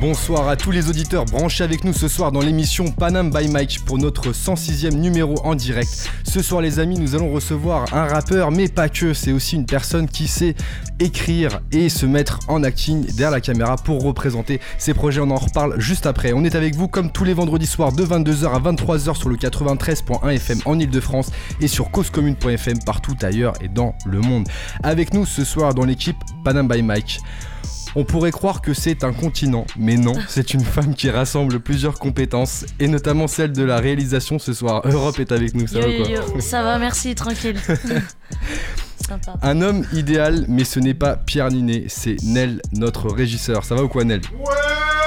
Bonsoir à tous les auditeurs branchés avec nous ce soir dans l'émission Panam by Mike pour notre 106e numéro en direct. Ce soir les amis nous allons recevoir un rappeur mais pas que, c'est aussi une personne qui sait écrire et se mettre en acting derrière la caméra pour représenter ses projets. On en reparle juste après. On est avec vous comme tous les vendredis soirs de 22h à 23h sur le 93.1 FM en Ile-de-France et sur causecommune.fm partout ailleurs et dans le monde. Avec nous ce soir dans l'équipe Panam by Mike. On pourrait croire que c'est un continent, mais non, c'est une femme qui rassemble plusieurs compétences, et notamment celle de la réalisation ce soir. Europe est avec nous, ça Yo, va yo, quoi yo. Ça va, merci, tranquille. Sympa. Un homme idéal, mais ce n'est pas Pierre Ninet, c'est Nel, notre régisseur. Ça va ou quoi, Nel? Ouais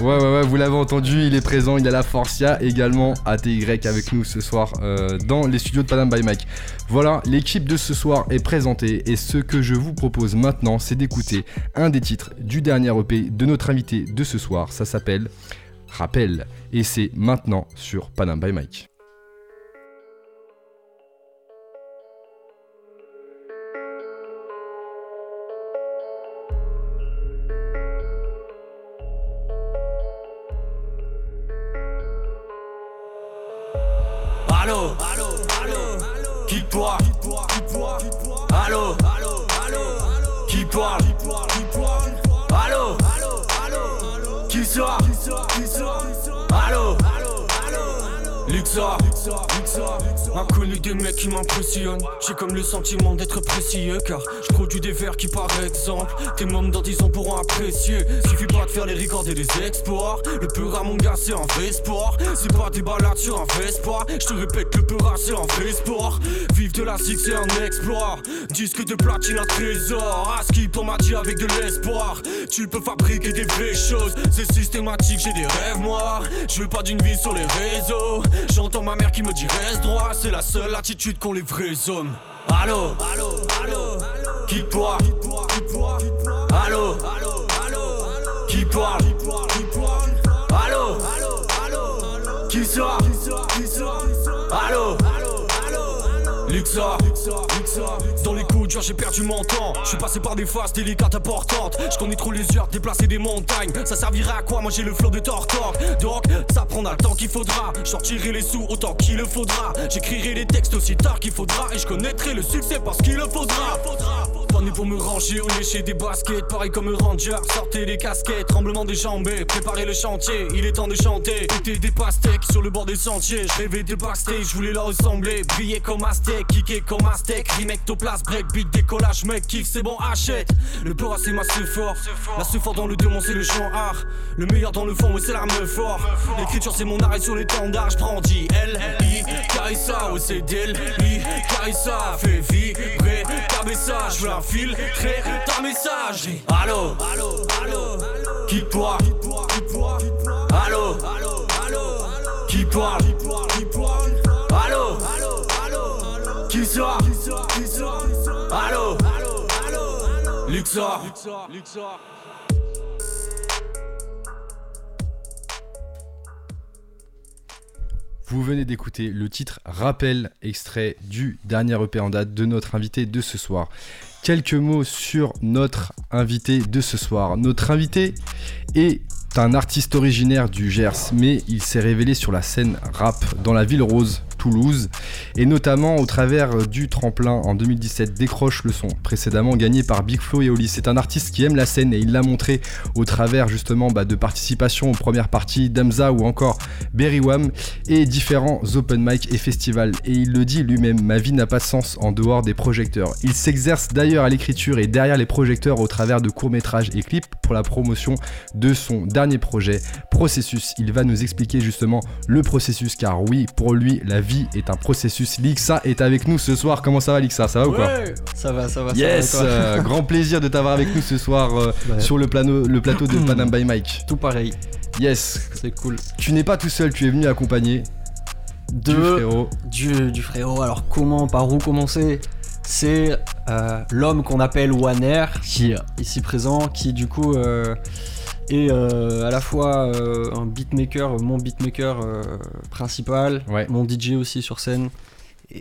Ouais, ouais, ouais, vous l'avez entendu, il est présent, il a la force. Il y a également ATY avec nous ce soir euh, dans les studios de Panam by Mike. Voilà, l'équipe de ce soir est présentée et ce que je vous propose maintenant, c'est d'écouter un des titres du dernier EP de notre invité de ce soir. Ça s'appelle Rappel et c'est maintenant sur Panam by Mike. Allô, allô, allô, qui parle Allô, allô, allô, qui parle Allô, allô, allô, qui sort? Allô, allô, allô, Luxor, Inconnu des mecs qui m'impressionnent. J'ai comme le sentiment d'être précieux Car je produis des vers qui par exemple Tes membres dans 10 ans pourront apprécier. Suffit pas de faire les records et les exports Le Peura mon gars c'est un vrai sport. C'est pas des balades sur un Vespa Je te répète le Peura c'est un vrai sport. Vivre de la six c'est un exploit. Disque de platine un trésor. Aski pour m'a dit avec de l'espoir. Tu peux fabriquer des vraies choses. C'est systématique j'ai des rêves noirs Je veux pas d'une vie sur les réseaux. J'entends ma mère qui me dit reste droit. C'est la seule attitude qu'ont les vrais hommes. Allô, allô, allô, qui parle Allô, allô, allô, qui parle Allô, allô, allô, qui sort? Allô, allô, allô, Luxor, dans les coups durs j'ai perdu mon temps. Je suis passé par des phases délicates importantes. Je connais trop les heures déplacer des montagnes. Ça servira à quoi? Moi j'ai le flow de Tortor Donc ça prendra le temps qu'il faudra. Sortirai les sous autant qu'il le faudra. J'écrirai les textes aussi tard qu'il faudra. Et je connaîtrai le succès parce qu'il le faudra Né pour me ranger ou lécher des baskets. Pareil comme ranger, sortez les casquettes. Tremblement des jambes, préparez le chantier. Il est temps de chanter, Étais des pastèques sur le bord des sentiers. Je rêvais de backstage, je voulais leur ressembler. Briller comme Aztec, kicker comme Aztec Remectoplasme, breakbeat, décollage, mec, kiff, c'est bon, achète. Le peur c'est ma fort. La fort dans le démon c'est le chant art. Le meilleur dans le fond, oui c'est l'arme fort L'écriture c'est mon arrêt sur l'étendard, je brandis L, I, Carissa, d'elle I, Carissa, fait vibrer ta message Je veux infiltrer ta messagerie Allô, allô, allô, qui parle Allô, allô, allô, qui parle Allô, allô, qui sort? Allô, allô, allô, Luxor, Vous venez d'écouter le titre Rappel, extrait du dernier EP en date de notre invité de ce soir. Quelques mots sur notre invité de ce soir. Notre invité est un artiste originaire du Gers, mais il s'est révélé sur la scène rap dans la ville rose, Toulouse, et notamment au travers du tremplin en 2017 Décroche le son, précédemment gagné par Big Flo et Oli. C'est un artiste qui aime la scène et il l'a montré au travers justement bah, de participation aux premières parties d'Amza ou encore Berry Wham et différents open mic et festivals. Et il le dit lui-même, ma vie n'a pas de sens en dehors des projecteurs. Il s'exerce d'ailleurs à l'écriture et derrière les projecteurs au travers de courts-métrages et clips pour la promotion de son dernier projet, Processus. Il va nous expliquer justement le processus car oui, pour lui, la vie est un processus. Lixa est avec nous ce soir. Comment ça va Lixa? Ça va ou quoi? Ça va, ça va. Yes, ça va, euh, grand plaisir de t'avoir avec nous ce soir euh, Ouais. sur le, plano- le plateau de Panam by Mike. Tout pareil, Yes, c'est cool. tu n'es pas tout seul, tu es venu accompagné du De- frérot. Du, du frérot, alors comment, par où commencer? C'est euh, l'homme qu'on appelle Waner, qui est ici présent, qui du coup euh, et euh, à la fois euh, un beatmaker, mon beatmaker euh, principal, Ouais. mon DJ aussi sur scène,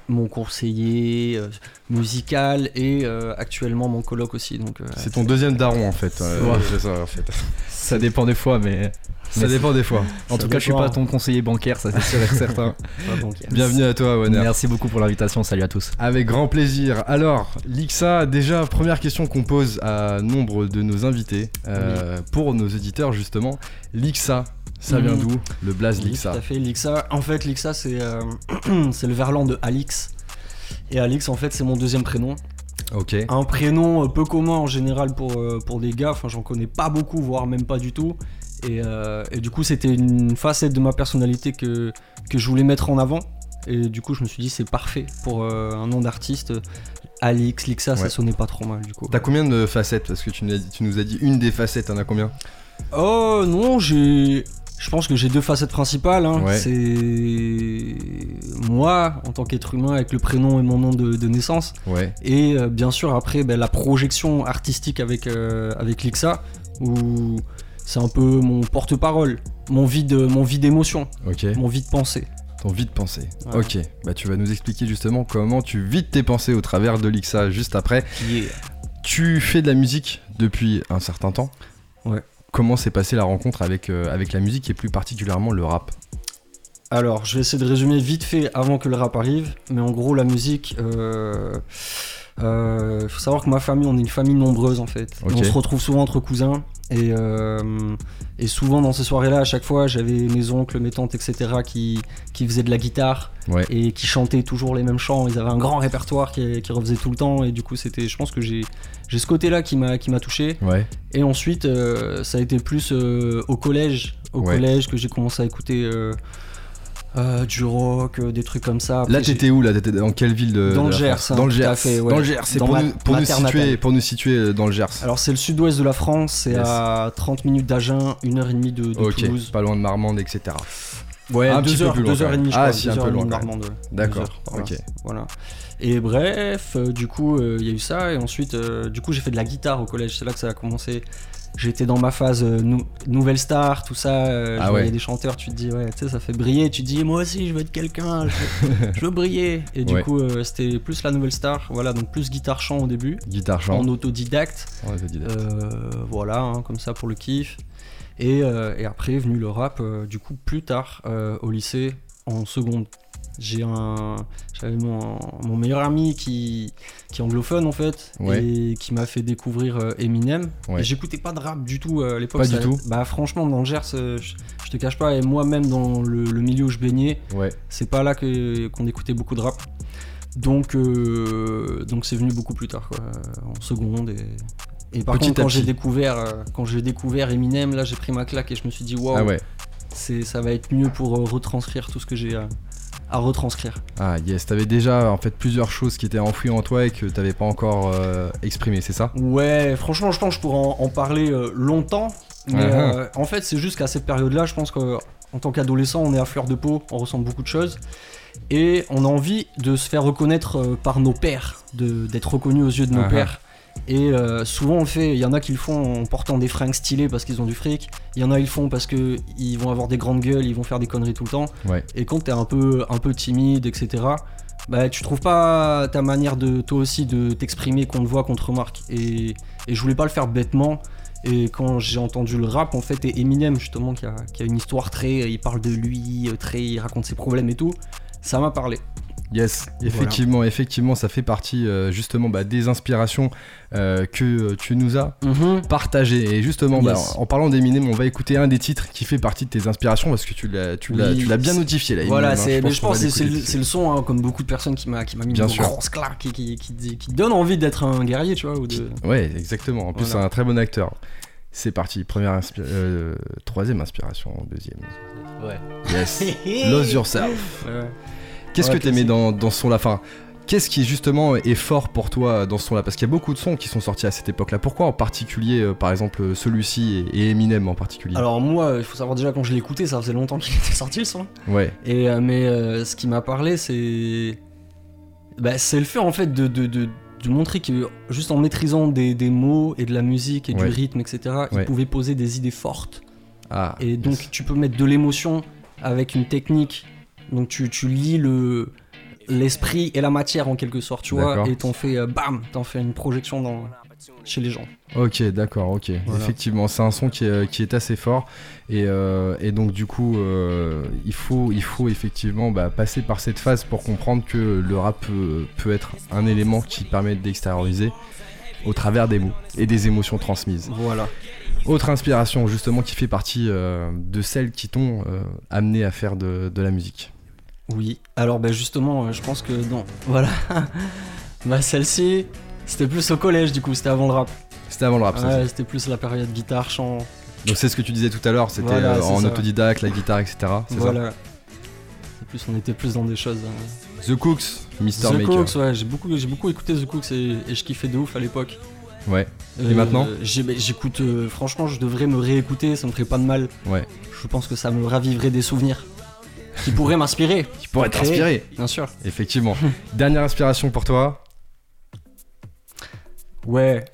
mon conseiller euh, musical et euh, actuellement mon coloc aussi. Donc, euh, C'est ton deuxième daron en fait. Ouais. c'est ça en fait. Ça dépend des fois, mais. Ça mais dépend des fois. En Ça tout cas, je suis pas ton conseiller bancaire, ça c'est sûr et certain. Bienvenue à toi, Warner. Merci beaucoup pour l'invitation, salut à tous. Avec grand plaisir. Alors, Lixa, déjà, première question qu'on pose à nombre de nos invités, euh, pour nos éditeurs justement. Lixa, ça vient Mhm. d'où Le blaze Lixa Tout à fait, Lixa. En fait, Lixa, c'est euh, c'est le verlan de Alix. Et Alix, en fait, c'est mon deuxième prénom. Ok. Un prénom euh, peu commun en général pour, euh, pour des gars. Enfin, j'en connais pas beaucoup, voire même pas du tout. Et, euh, et du coup, c'était une facette de ma personnalité que, que je voulais mettre en avant. Et du coup, je me suis dit, c'est parfait pour euh, un nom d'artiste. Alix, Lixa, Ouais. ça sonnait pas trop mal du coup. T'as combien de facettes? Parce que tu nous, as dit, tu nous as dit une des facettes, t'en as combien? Oh non, j'ai. Je pense que j'ai deux facettes principales. hein. Ouais. C'est moi en tant qu'être humain avec le prénom et mon nom de, de naissance. Ouais. Et euh, bien sûr après ben, la projection artistique avec, euh, avec Lixa où c'est un peu mon porte-parole, mon vide, mon vide d'émotion, Ok. mon vide pensée. Ton vide pensée. Ouais. Ok. Bah tu vas nous expliquer justement comment tu vides tes pensées au travers de Lixa juste après. Tu fais de la musique depuis un certain temps. Ouais. Comment s'est passée la rencontre avec, euh, avec la musique et plus particulièrement le rap Alors, je vais essayer de résumer vite fait avant que le rap arrive, mais en gros, la musique. euh, euh, faut savoir que ma famille, on est une famille nombreuse en fait. On se retrouve souvent entre cousins. Et, euh, et souvent dans ces soirées-là, à chaque fois, j'avais mes oncles, mes tantes, etc. qui, qui faisaient de la guitare Ouais. et qui chantaient toujours les mêmes chants. Ils avaient un grand répertoire qui, qui refaisait tout le temps. Et du coup, c'était, je pense que j'ai, j'ai ce côté-là qui m'a, qui m'a touché. Ouais. Et ensuite, euh, ça a été plus euh, au collège, au Ouais. collège que j'ai commencé à écouter euh, du rock, des trucs comme ça. Après, Là, t'étais où Là, t'étais dans quelle ville de Dans de le Gers, hein, Dans le Gers. Dans le Gers. C'est pour, nous, pour situer, pour nous situer dans le Gers. Alors c'est le sud-ouest de la France, c'est Yes. à 30 minutes d'Agen, 1h30 de, de ok. Toulouse. Pas loin de Marmande, etc. Ouais, Un petit peu 2 heures, plus loin, deux heures et demie, je Ah, crois. si, deux un peu et loin, demie de. Marmande, ouais. D'accord, Deux voilà. ok. Voilà. Et bref, euh, du coup, euh, il y a eu ça, et ensuite, euh, du coup, j'ai fait de la guitare au collège, c'est là que ça a commencé. J'étais dans ma phase nou- nouvelle star, tout ça. Ah je voyais ouais. des chanteurs, tu te dis, ouais, tu sais, ça fait briller. Tu te dis, moi aussi, je veux être quelqu'un, je, veux- je veux briller. Et du Ouais. coup, c'était plus la nouvelle star, voilà, donc plus guitare-chant au début, Guitare chant. en autodidacte. Dis- Euh, voilà, hein, comme ça pour le kiff. Et, et après est venu le rap, du coup, plus tard, au lycée, en seconde. J'ai un, j'avais mon, mon meilleur ami qui, qui est anglophone en fait, Ouais. et qui m'a fait découvrir euh, Eminem. Ouais. Et j'écoutais pas de rap du tout euh, à l'époque. Pas du tout Bah franchement, dans le Gers, euh, je, je te cache pas, et moi-même dans le, le milieu où je baignais, Ouais. c'est pas là que, qu'on écoutait beaucoup de rap. Donc, euh, donc c'est venu beaucoup plus tard, quoi, en seconde. Et, et par Petit contre, quand j'ai découvert, quand j'ai découvert Eminem, là, j'ai pris ma claque et je me suis dit, waouh, Ah ouais. c'est, ça va être mieux pour retranscrire tout ce que j'ai à, retranscrire. Ah yes, t'avais déjà en fait plusieurs choses qui étaient enfouies en toi et que t'avais pas encore euh, exprimé, c'est ça? Ouais, franchement, je pense que je pourrais en, en parler euh, longtemps. Mais Uh-huh. euh, en fait, c'est juste qu'à cette période-là, je pense qu'en tant qu'adolescent, on est à fleur de peau, on ressent beaucoup de choses. Et on a envie de se faire reconnaître par nos pères, de- d'être reconnu aux yeux de nos Uh-huh. pères. Et euh, souvent on le fait, il y en a qui le font en portant des fringues stylées parce qu'ils ont du fric, il y en a ils le font parce que ils vont avoir des grandes gueules, ils vont faire des conneries tout le temps. Ouais. Et quand t'es un peu, un peu timide, etc., bah tu trouves pas ta manière de toi aussi de t'exprimer qu'on te voit, qu'on te remarque. Et, et je voulais pas le faire bêtement. Et quand j'ai entendu le rap, en fait, et Eminem justement, qui a, qui a une histoire très, il parle de lui, très, il raconte ses problèmes et tout, ça m'a parlé. Yes, effectivement, effectivement, ça fait partie euh, justement bah, des inspirations euh, que euh, tu nous as partagées. Et justement, bah, Yes. en parlant d'Eminem, on va écouter un des titres qui fait partie de tes inspirations parce que tu l'as, tu l'as, Oui, tu l'as bien notifié là. Voilà, hein, c'est, mais je qu'on pense c'est, le, son, hein, comme beaucoup de personnes, qui m'a, qui m'a mis Bien une sûr. grosse claque, qui, qui, qui, dit- qui donne envie d'être un guerrier, tu vois. Ou de... Ouais, exactement. En plus, Voilà. c'est un très bon acteur. C'est parti, première inspi- euh, troisième inspiration, deuxième. Ouais. Yes. Lose yourself. Ouais. Qu'est-ce que t'aimais dans, dans ce son-là? Enfin, Qu'est-ce qui justement est fort pour toi dans ce son-là? Parce qu'il y a beaucoup de sons qui sont sortis à cette époque-là. Pourquoi en particulier, euh, par exemple, euh, celui-ci et, et Eminem en particulier? Alors moi, il faut savoir déjà quand je l'ai écouté, ça faisait longtemps qu'il était sorti le son. Ouais, Et euh, mais euh, ce qui m'a parlé, c'est bah, c'est le fait en fait de, de, de, de montrer que juste en maîtrisant des, des mots et de la musique et Ouais. du rythme, etc., il Ouais. pouvait poser des idées fortes. Ah, Et donc tu peux mettre de l'émotion avec une technique. Donc tu, tu lis le l'esprit et la matière en quelque sorte, tu vois, et t'en fais euh, bam, t'en fais une projection dans chez les gens. Ok, d'accord, ok. Voilà. Effectivement, c'est un son qui est, qui est assez fort. Et, euh, et donc, du coup, euh, il, faut, il faut effectivement bah, passer par cette phase pour comprendre que le rap peut, peut être un élément qui permet d'extérioriser au travers des mots et des émotions transmises. Voilà. Autre inspiration, justement, qui fait partie euh, de celles qui t'ont amené à faire de, de la musique. Oui. Alors ben justement, euh, je pense que non. Voilà. bah celle-ci, c'était plus au collège du coup, c'était avant le rap. C'était avant le rap, ça. Ouais, c'était plus la période guitare, chant. Donc, c'est ce que tu disais tout à l'heure, c'était Voilà, euh, en ça. autodidacte, la guitare, etc. C'est Voilà. Et plus on était plus dans des choses. ça The Cooks, Mr. The Maker. Cooks, ouais, j'ai beaucoup, j'ai beaucoup écouté The Cooks et, et je kiffais de ouf à l'époque. Ouais, Euh, maintenant j'ai- bah, J'écoute, euh, franchement, je devrais me réécouter, ça me ferait pas de mal. ouais. Je pense que ça me raviverait des souvenirs qui pourraient m'inspirer, Qui pourrait t'inspirer. bien sûr. Effectivement. Dernière inspiration pour toi. Ouais.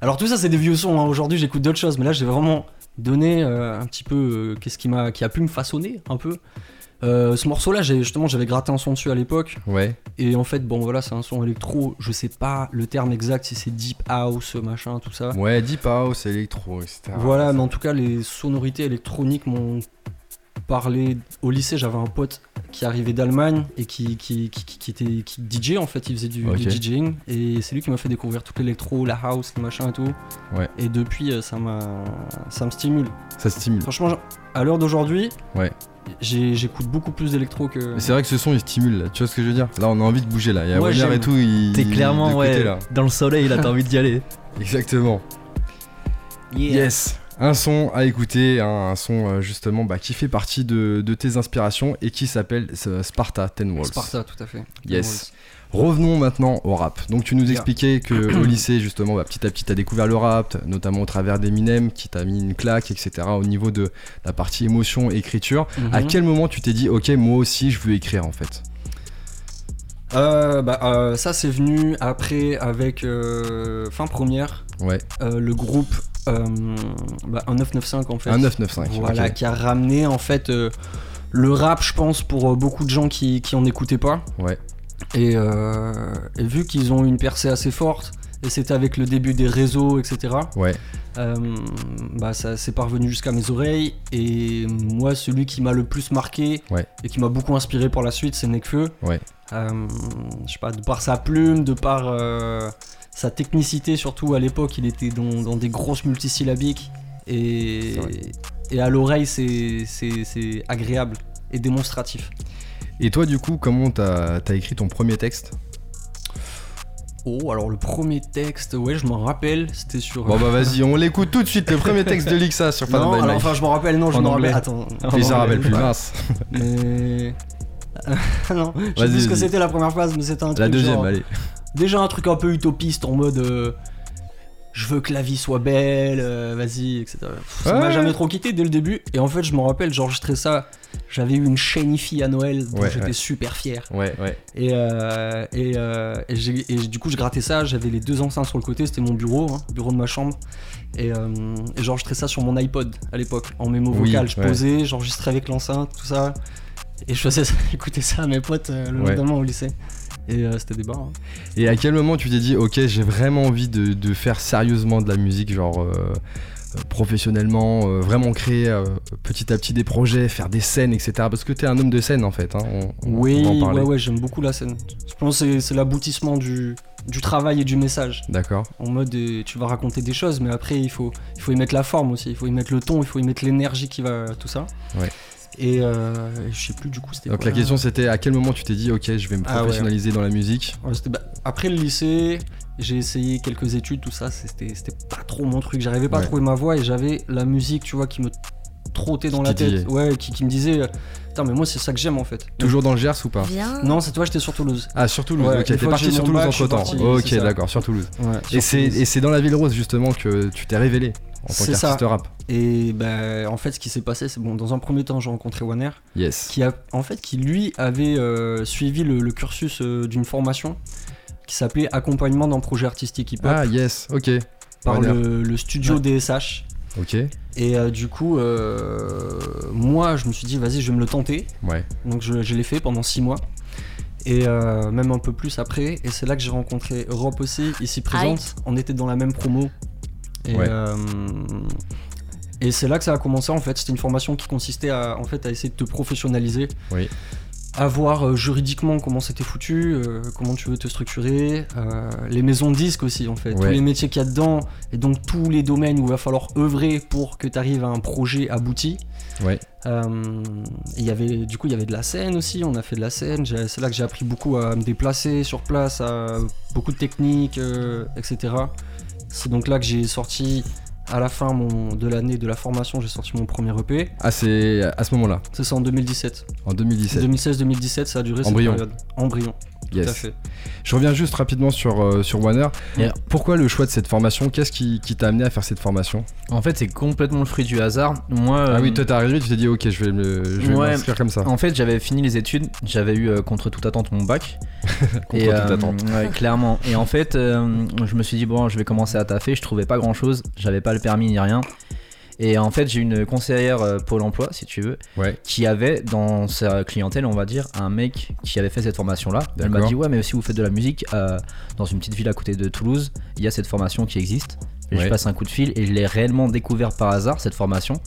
Alors tout ça, c'est des vieux sons. hein. Aujourd'hui, j'écoute d'autres choses, mais là, j'ai vraiment donné euh, un petit peu euh, qu'est-ce qui m'a, qui a pu me façonner un peu. Euh, ce morceau-là, justement, j'avais gratté un son dessus à l'époque, Ouais. et en fait, bon, voilà, c'est un son électro. Je sais pas le terme exact si c'est deep house, machin, tout ça. Ouais, Deep House, électro, etc. Voilà, mais en tout cas, les sonorités électroniques m'ont parlé. Au lycée, j'avais un pote qui arrivait d'Allemagne et qui, qui, qui, qui- qui était qui DJ en fait, il faisait du, DJing et c'est lui qui m'a fait découvrir tout l'électro, la house, le machin et tout. Ouais. Et depuis, euh, ça m'a, ça me stimule. Ça stimule. Franchement, à l'heure d'aujourd'hui, Ouais. j'ai- j'écoute beaucoup plus d'électro que. Mais c'est vrai que ce son il stimule là, tu vois ce que je veux dire? Là on a envie de bouger là, il y a Ouais, et tout, il. T'es clairement ouais, là. dans le soleil, là, t'as envie d'y aller. Exactement. Yes Un son à écouter, un, un son euh, justement bah, qui fait partie de, de tes inspirations et qui s'appelle euh, Sparta Ten Walls. Sparta, tout à fait. Yes. Revenons maintenant au rap. Donc tu nous Yeah. expliquais que au lycée justement bah, petit à petit t'as découvert le rap, notamment au travers d'Eminem qui t'a mis une claque, etc. Au niveau de la partie émotion, écriture. Mhm. À quel moment tu t'es dit ok moi aussi je veux écrire en fait? Euh, bah, euh, ça, c'est venu après avec euh, fin première. Ouais. le groupe bah, un 995 en fait. Un 995. Voilà, qui a ramené en fait euh, le rap, je pense, pour euh, beaucoup de gens qui, qui en écoutaient pas. Ouais. Et, euh, et vu qu'ils ont une percée assez forte, et c'était avec le début des réseaux, etc. Ouais. euh, bah ça c'est parvenu jusqu'à mes oreilles. Et moi, celui qui m'a le plus marqué Ouais. et qui m'a beaucoup inspiré pour la suite, c'est Nekfeu. Ouais. Euh, je sais pas, de par sa plume, de par euh, sa technicité, surtout à l'époque, il était dans, dans des grosses multisyllabiques. Et, à l'oreille, c'est c'est- c'est agréable et démonstratif. Et toi du coup comment t'as as écrit ton premier texte? Oh, alors le premier texte, ouais, je m'en rappelle, c'était sur. Bon bah vas-y on l'écoute tout de suite le premier texte de Lixa sur Fan non, by alors, enfin, je m'en rappelle, non, je En m'en rappelle. Attends, Et ça en rappelle plus mince. Mais. non, je sais plus ce que c'était la première phrase, mais c'était un truc. La deuxième genre- allez. Déjà un truc un peu utopiste en mode. euh, je veux que la vie soit belle, euh, vas-y, etc. Pff, Ça m'a jamais trop quitté dès le début. Et en fait, je me rappelle, j'enregistrais ça. J'avais eu une shiny fille à Noël dont Ouais, j'étais ouais. super fier. Ouais ouais. Et, euh, et, et j'ai- et du coup, je grattais ça. J'avais les deux enceintes sur le côté. C'était mon bureau, hein, bureau de ma chambre. Et, et j'enregistrais ça sur mon iPod à l'époque, en mémo Oui, vocal. Je posais, j'enregistrais avec l'enceinte, tout ça. Et je faisais ça, écouter ça à mes potes le lendemain au lycée. Et euh, c'était des bars. hein. Et à quel moment tu t'es dit ok j'ai vraiment envie de, de faire sérieusement de la musique genre euh, euh, professionnellement, euh, vraiment créer euh, petit à petit des projets, faire des scènes etc. Parce que t'es un homme de scène en fait. hein, on, on- Oui, on en ouais, ouais, j'aime beaucoup la scène. Je pense que c'est- c'est l'aboutissement du, du travail et du message. D'accord. En mode, euh, tu vas raconter des choses, mais après, il faut, il faut y mettre la forme aussi. Il faut y mettre le ton, il faut y mettre l'énergie qui va, tout ça. Ouais. Et euh, je sais plus du coup, c'était Donc quoi, la question c'était à quel moment tu t'es dit ok je vais me Ah ouais. professionnaliser dans la musique? Ouais, bah, après le lycée, j'ai essayé quelques études, tout ça. C'était c'était pas trop mon truc. J'arrivais pas Ouais. à trouver ma voix et j'avais la musique, tu vois, qui me trottait dans Qui la tête. Ouais, qui, qui me disait, euh, putain, mais moi, c'est ça que j'aime en fait. Toujours dans le Gers ou pas? Non, c'est toi, j'étais sur Toulouse. Ah sur Toulouse, Ouais, ok, t'es parti sur Toulouse bac, entre temps. parti, Ok, d'accord, sur Toulouse. Ouais, Et sur c'est Toulouse. et c'est dans la ville rose justement que tu t'es révélé en tant C'est ça. qu'artiste rap. Et ben, en fait, ce qui s'est passé, c'est bon. Dans un premier temps, j'ai rencontré Wanner, Yes. qui a, en fait, qui lui avait euh, suivi le, le cursus euh, d'une formation qui s'appelait Accompagnement d'un projet artistique hip-hop Ah, yes, ok. par le, le studio Ouais. DSH. Ok, Et euh, du coup, euh, moi, je me suis dit, vas-y, je vais me le tenter. ouais. Donc je, je l'ai fait pendant 6 mois. Et euh, même un peu plus après. Et c'est là que j'ai rencontré Europe aussi, ici présente. On était dans la même promo. Et, Ouais. euh, et c'est là que ça a commencé en fait. C'était une formation qui consistait à, en fait, à essayer de te professionnaliser. Oui. À voir euh, juridiquement comment c'était foutu, euh, comment tu veux te structurer, les maisons de disques aussi en fait, tous les métiers qu'il y a dedans, et donc tous les domaines où il va falloir œuvrer pour que tu arrives à un projet abouti. Ouais. Euh, y avait, du coup, il y avait de la scène aussi. On a fait de la scène. C'est là que j'ai appris beaucoup à me déplacer sur place, à beaucoup de techniques, euh, etc. C'est donc là que j'ai sorti à la fin mon, de l'année de la formation. J'ai sorti mon premier EP. Ah, c'est à ce moment-là, C'est ça en 2017. en 2017. 2016-2017, ça a duré Embryon. cette période. Embryon. Tout à Yes. fait. Je reviens juste rapidement sur, euh, sur Warner. Yeah. Pourquoi le choix de cette formation? Qu'est-ce qui, qui t'a amené à faire cette formation? En fait, c'est complètement le fruit du hasard. Moi, Ah oui, euh, toi t'es arrivé, tu t'es dit ok, je vais me- je vais Ouais. m'inscrire comme ça. En fait, j'avais fini les études, j'avais eu euh, contre toute attente mon bac. Contre Et, toute euh, attente. ouais, clairement. Et en fait, je me suis dit, bon, je vais commencer à taffer. Je trouvais pas grand chose, j'avais pas le permis ni rien. Et en fait, j'ai une conseillère euh, Pôle emploi, si tu veux, Ouais. qui avait dans sa clientèle, on va dire, un mec qui avait fait cette formation-là. Elle m'a dit, ouais, mais si vous faites de la musique euh, dans une petite ville à côté de Toulouse, il y a cette formation qui existe. Et Ouais. Je passe un coup de fil et je l'ai réellement découvert par hasard, cette formation.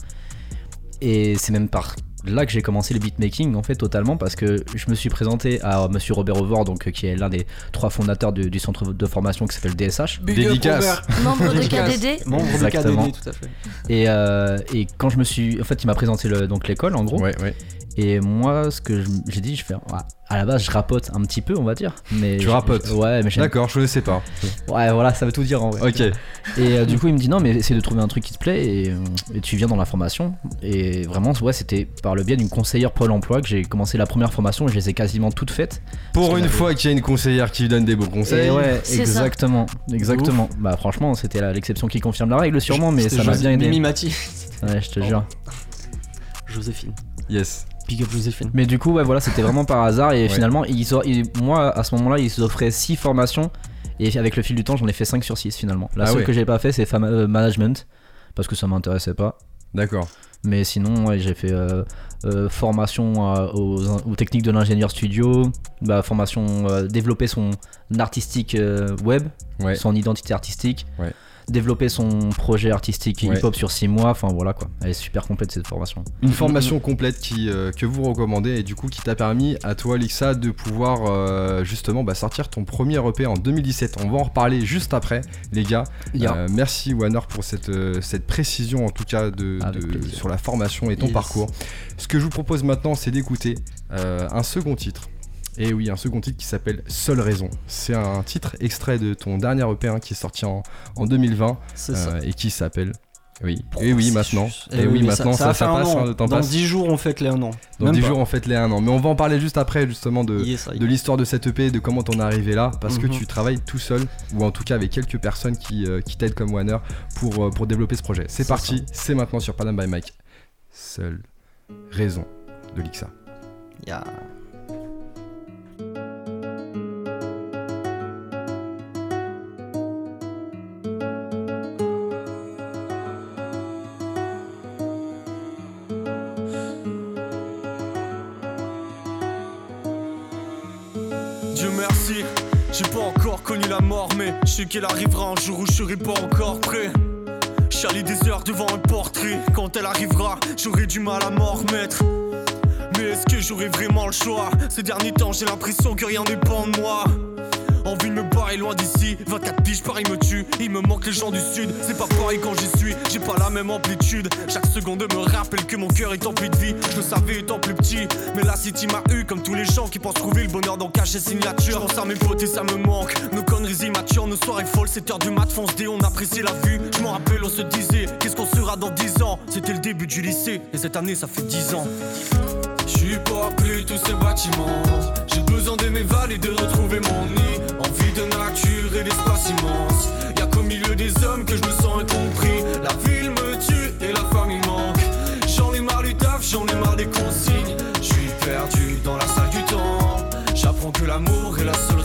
Et c'est même par là que j'ai commencé le beatmaking en fait totalement parce que je me suis présenté à monsieur Robert Ovor donc euh, qui est l'un des trois fondateurs du, du centre de formation qui s'appelle DSH Dédicace. Membre de. KDD Membre de Exactement. KDD, tout à fait. et, euh, et quand je me suis en fait il m'a présenté le- donc l'école en gros Ouais, ouais. Et moi ce que j'ai dit je fais ouais, à la base je rapote un petit peu on va dire mais Tu je- rapotes ouais mais D'accord, je ne sais pas. ouais voilà ça veut tout dire en vrai Ok. et euh, du coup, il me dit non, mais essaie de trouver un truc qui te plaît et, euh, et tu viens dans la formation. Et vraiment, ouais, c'était par le biais d'une conseillère Pôle emploi que j'ai commencé la première formation et je les ai quasiment toutes faites. Pour une que fois qu'il y a une conseillère qui donne des bons conseils. Et ouais, ça. exactement. Exactement. Bah, franchement, c'était l'exception qui confirme la règle, sûrement, mais ça m'a bien aidé. Mimi Mati. Ouais, je te jure. Joséphine. Yes. Big up Joséphine. Mais du coup, ouais, voilà, c'était vraiment par hasard. Et Ouais. finalement, ils, ont- ils- moi, à ce moment-là, ils offraient 6 formations. Et avec le fil du temps, j'en ai fait 5 sur 6 finalement. La Ah seule ouais. que j'ai pas fait, c'est euh, management. Parce que ça m'intéressait pas. D'accord. Mais sinon, ouais, j'ai fait euh, euh, formation aux, aux techniques de l'ingénieur studio, bah, formation développer son artistique web, son identité artistique, Ouais. Développer son projet artistique Ouais. hip-hop sur 6 mois. Enfin voilà quoi, elle est super complète cette formation. Une formation complète qui, euh, que vous recommandez et du coup qui t'a permis à toi, Lixa, de pouvoir euh, justement bah, sortir ton premier EP en 2017. On va en reparler juste après, les gars. Euh, merci Warner pour cette, euh, cette précision en tout cas de, sur la formation et ton Yes. parcours. Ce que je vous propose maintenant, c'est d'écouter euh, un second titre. Et oui, un second titre qui s'appelle Seule Raison. C'est un titre extrait de ton dernier EP hein, qui est sorti en, en 2020 C'est ça. euh, et qui s'appelle. Oui, et oui, maintenant. Et Et oui, maintenant, ça, ça, passe, hein, Dans passe. 10 jours, on fête les 1 an. Dans Même 10 pas. jours, on fête les un an. Mais on va en parler juste après, justement, de, Yes, I- de l'histoire de cette EP, de comment t'en es arrivé là, parce que Mhm. tu travailles tout seul, ou en tout cas avec quelques personnes qui, euh, qui t'aident comme Warner pour, euh, pour développer ce projet. C'est parti, c'est maintenant sur Panam by Mike. Seule raison de Lixa. Ya. J'ai pas encore connu la mort, mais je sais qu'elle arrivera un jour où je serai pas encore prêt. Charlie des heures devant un portrait, quand elle arrivera, j'aurai du mal à m'en remettre. Mais est-ce que j'aurai vraiment le choix? Ces derniers temps, j'ai l'impression que rien dépend de moi. Envie de me barrer loin d'ici. 24 piges Paris me tue. Il me manque les gens du sud. C'est pas pareil quand j'y suis. J'ai pas la même amplitude. Chaque seconde me rappelle que mon cœur est empli de vie. Je le savais étant plus petit. Mais la city m'a eu Comme tous les gens qui pensent trouver le bonheur dans cacher signature Je pense à mes potes et ça me manque. Nos conneries immatures Nos soirées folles 7 heures du mat fonce dé On apprécie la vue. Je m'en rappelle on se disait Qu'est-ce qu'on sera dans 10 ans? C'était le début du lycée. Et cette année ça fait 10 ans. Je suis pas plus tous ces bâtiments. J'ai besoin d'aimer vallées, de retrouver mon nid. Envie de nature et d'espace immense. Y'a qu'au milieu des hommes que je me sens incompris. La ville me tue et la famille manque. J'en ai marre du taf, j'en ai marre des consignes. Je suis perdu dans la salle du temps. J'apprends que l'amour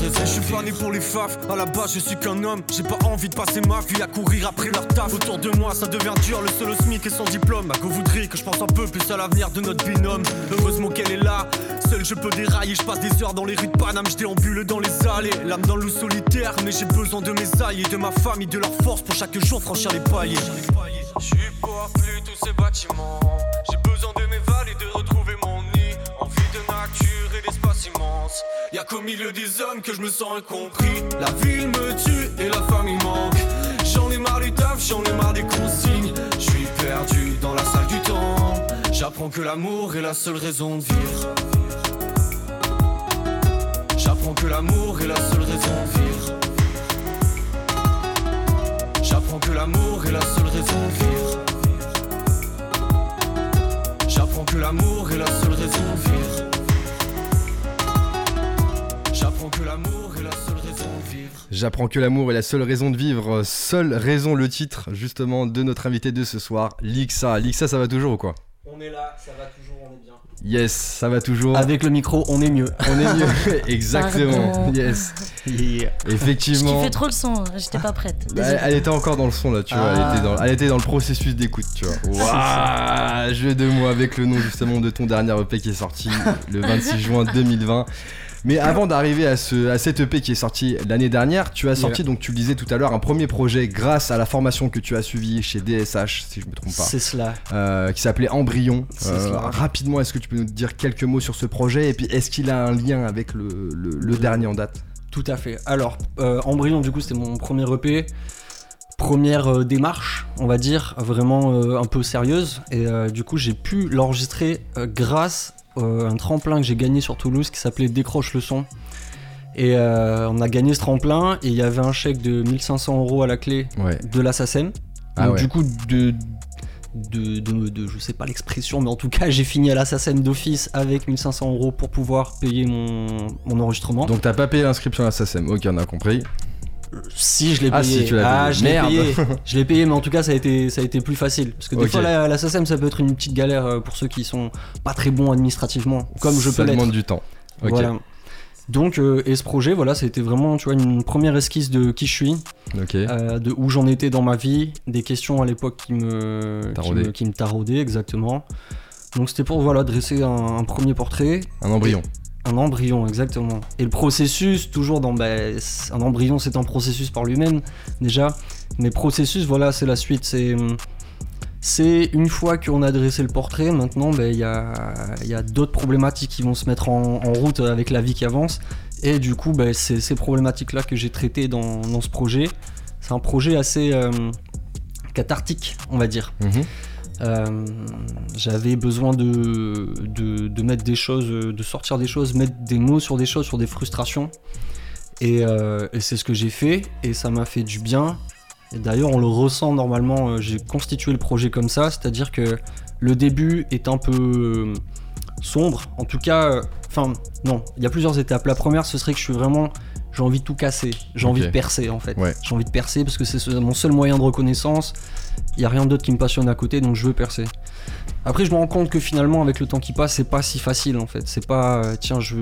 la seule Je suis pas né pour les faf, à la base je suis qu'un homme. J'ai pas envie de passer ma vie à courir après leur taf. Autour de moi ça devient dur, le seul SMIC et son diplôme. À que voudrait que je pense un peu plus à l'avenir de notre binôme? Heureusement qu'elle est là, seul je peux dérailler. Je passe des heures dans les rues de Paname, je déambule dans les allées. L'âme dans le solitaire, mais j'ai besoin de mes alliés, de ma famille, de leur force pour chaque jour franchir les paliers. Je suis plus tous ces bâtiments. J'ai besoin de Y'a qu'au milieu des hommes que je me sens incompris. La ville me tue et la famille manque. J'en ai marre du taf, j'en ai marre des consignes. Je suis perdu dans la salle du temps. J'apprends que l'amour est la seule raison de vivre. J'apprends que l'amour est la seule raison de vivre. J'apprends que l'amour est la seule raison de vivre. J'apprends que l'amour est la seule raison de vivre. J'apprends que l'amour est la seule raison de vivre. Seule raison, le titre justement de notre invité de ce soir, Lixa. Lixa, ça va toujours ou quoi? On est là, ça va toujours, on est bien. Yes, ça va toujours. Avec le micro, on est mieux. On est mieux. Exactement. Pardon. Yes. Yeah. Je Effectivement. kiffais trop le son, j'étais pas prête. Bah, elle était encore dans le son là, tu vois. Elle, Ah. était dans, elle était dans le processus d'écoute, tu vois. Waouh Jeu de mots avec le nom justement de ton dernier EP qui est sorti le 26 juin 2020. Mais avant d'arriver à, ce, à cet EP qui est sorti l'année dernière, tu as sorti, donc tu le disais tout à l'heure, un premier projet grâce à la formation que tu as suivie chez DSH, si je me trompe pas, C'est cela. euh, qui s'appelait Embryon. Euh, cela. rapidement, est-ce que tu peux nous dire quelques mots sur ce projet Et puis, est-ce qu'il a un lien avec le, le- le dernier en date? Tout à fait. Alors, euh, Embryon, du coup, c'était mon premier EP. Première euh, démarche, on va dire, vraiment euh, un peu sérieuse. Et euh, du coup, j'ai pu l'enregistrer euh, grâce un tremplin que j'ai gagné sur Toulouse qui s'appelait Décroche le son. Et euh, on a gagné ce tremplin et il y avait un chèque de 1500 euros à la clé Ouais. de la SACEM. Ah Donc ouais. du coup, de, de, de, de- je sais pas l'expression, mais en tout cas, j'ai fini à la SACEM d'office avec 1500 euros pour pouvoir payer mon, mon enregistrement. Donc, t'as pas payé l'inscription à SACEM Ok, on a compris. Si je l'ai Ah, payé. si, tu l'as Ah, payé. je l'ai Merde. payé. Je l'ai payé, mais en tout cas, ça a été, ça a été plus facile. Parce que des Ok. fois, la, la SACEM, ça peut être une petite galère euh, pour ceux qui sont pas très bons administrativement, comme je Ça peux l'être. demande du temps. Ok. Voilà. Donc, euh, et ce projet, voilà, ça a été vraiment, tu vois, une première esquisse de qui je suis, Ok. euh, de où j'en étais dans ma vie, des questions à l'époque qui me, qui Taraudaient. me, qui me taraudaient, exactement. Donc, c'était pour, voilà, dresser un, un premier portrait. Un embryon. Un embryon, exactement. Et le processus, toujours dans. bah, un embryon, c'est un processus par lui-même, déjà. Mais processus, voilà, c'est la suite. C'est. une fois qu'on a dressé le portrait, maintenant, bah, il y a, d'autres problématiques qui vont se mettre en, route avec la vie qui avance. Et du coup, bah, c'est ces problématiques-là que j'ai traitées dans, ce projet. C'est un projet assez euh, cathartique, on va dire. Mhm. Euh, j'avais besoin de, de, mettre des choses, de sortir des choses, mettre des mots sur des choses, sur des frustrations. Et, euh, c'est ce que j'ai fait, et ça m'a fait du bien. Et d'ailleurs, on le ressent normalement, euh, j'ai constitué le projet comme ça, c'est-à-dire que le début est un peu sombre. En tout cas, enfin, non, il y a plusieurs étapes. La première, ce serait que je suis vraiment. J'ai envie de tout casser, j'ai envie de percer en fait. Ouais. J'ai envie de percer parce que c'est ce- mon seul moyen de reconnaissance. Il y a rien d'autre qui me passionne à côté, donc je veux percer. Après, je me rends compte que finalement, avec le temps qui passe, c'est pas si facile en fait. C'est pas, euh, tiens, je,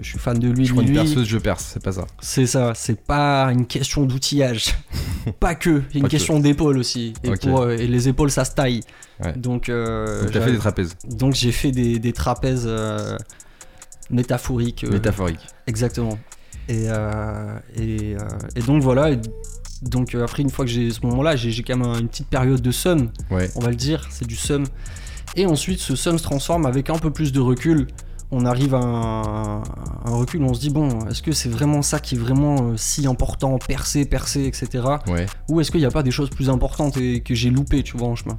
je suis fan de lui, Je lui, une perceuse, je perce, c'est pas ça. C'est ça, c'est pas une question d'outillage. pas que, une Pas que. question d'épaule aussi. Et, Ok. pour, euh, et les épaules, ça se taille. Ouais. Donc, euh, Donc, j'ai- fait des trapèzes. donc j'ai fait des, des trapèzes métaphoriques. Métaphoriques. Exactement. Et, euh, et, euh, et donc voilà. et donc euh, après, une fois que j'ai ce moment-là, j'ai j'ai quand même un- une petite période de somme, Ouais. on va le dire, c'est du somme. Et ensuite, ce somme se transforme avec un peu plus de recul. On arrive à un, un recul où on se dit, bon, est-ce que c'est vraiment ça qui est vraiment euh, si important, percer, percer, etc. Ouais. Ou est-ce qu'il n'y a pas des choses plus importantes et que j'ai loupées, tu vois, en chemin?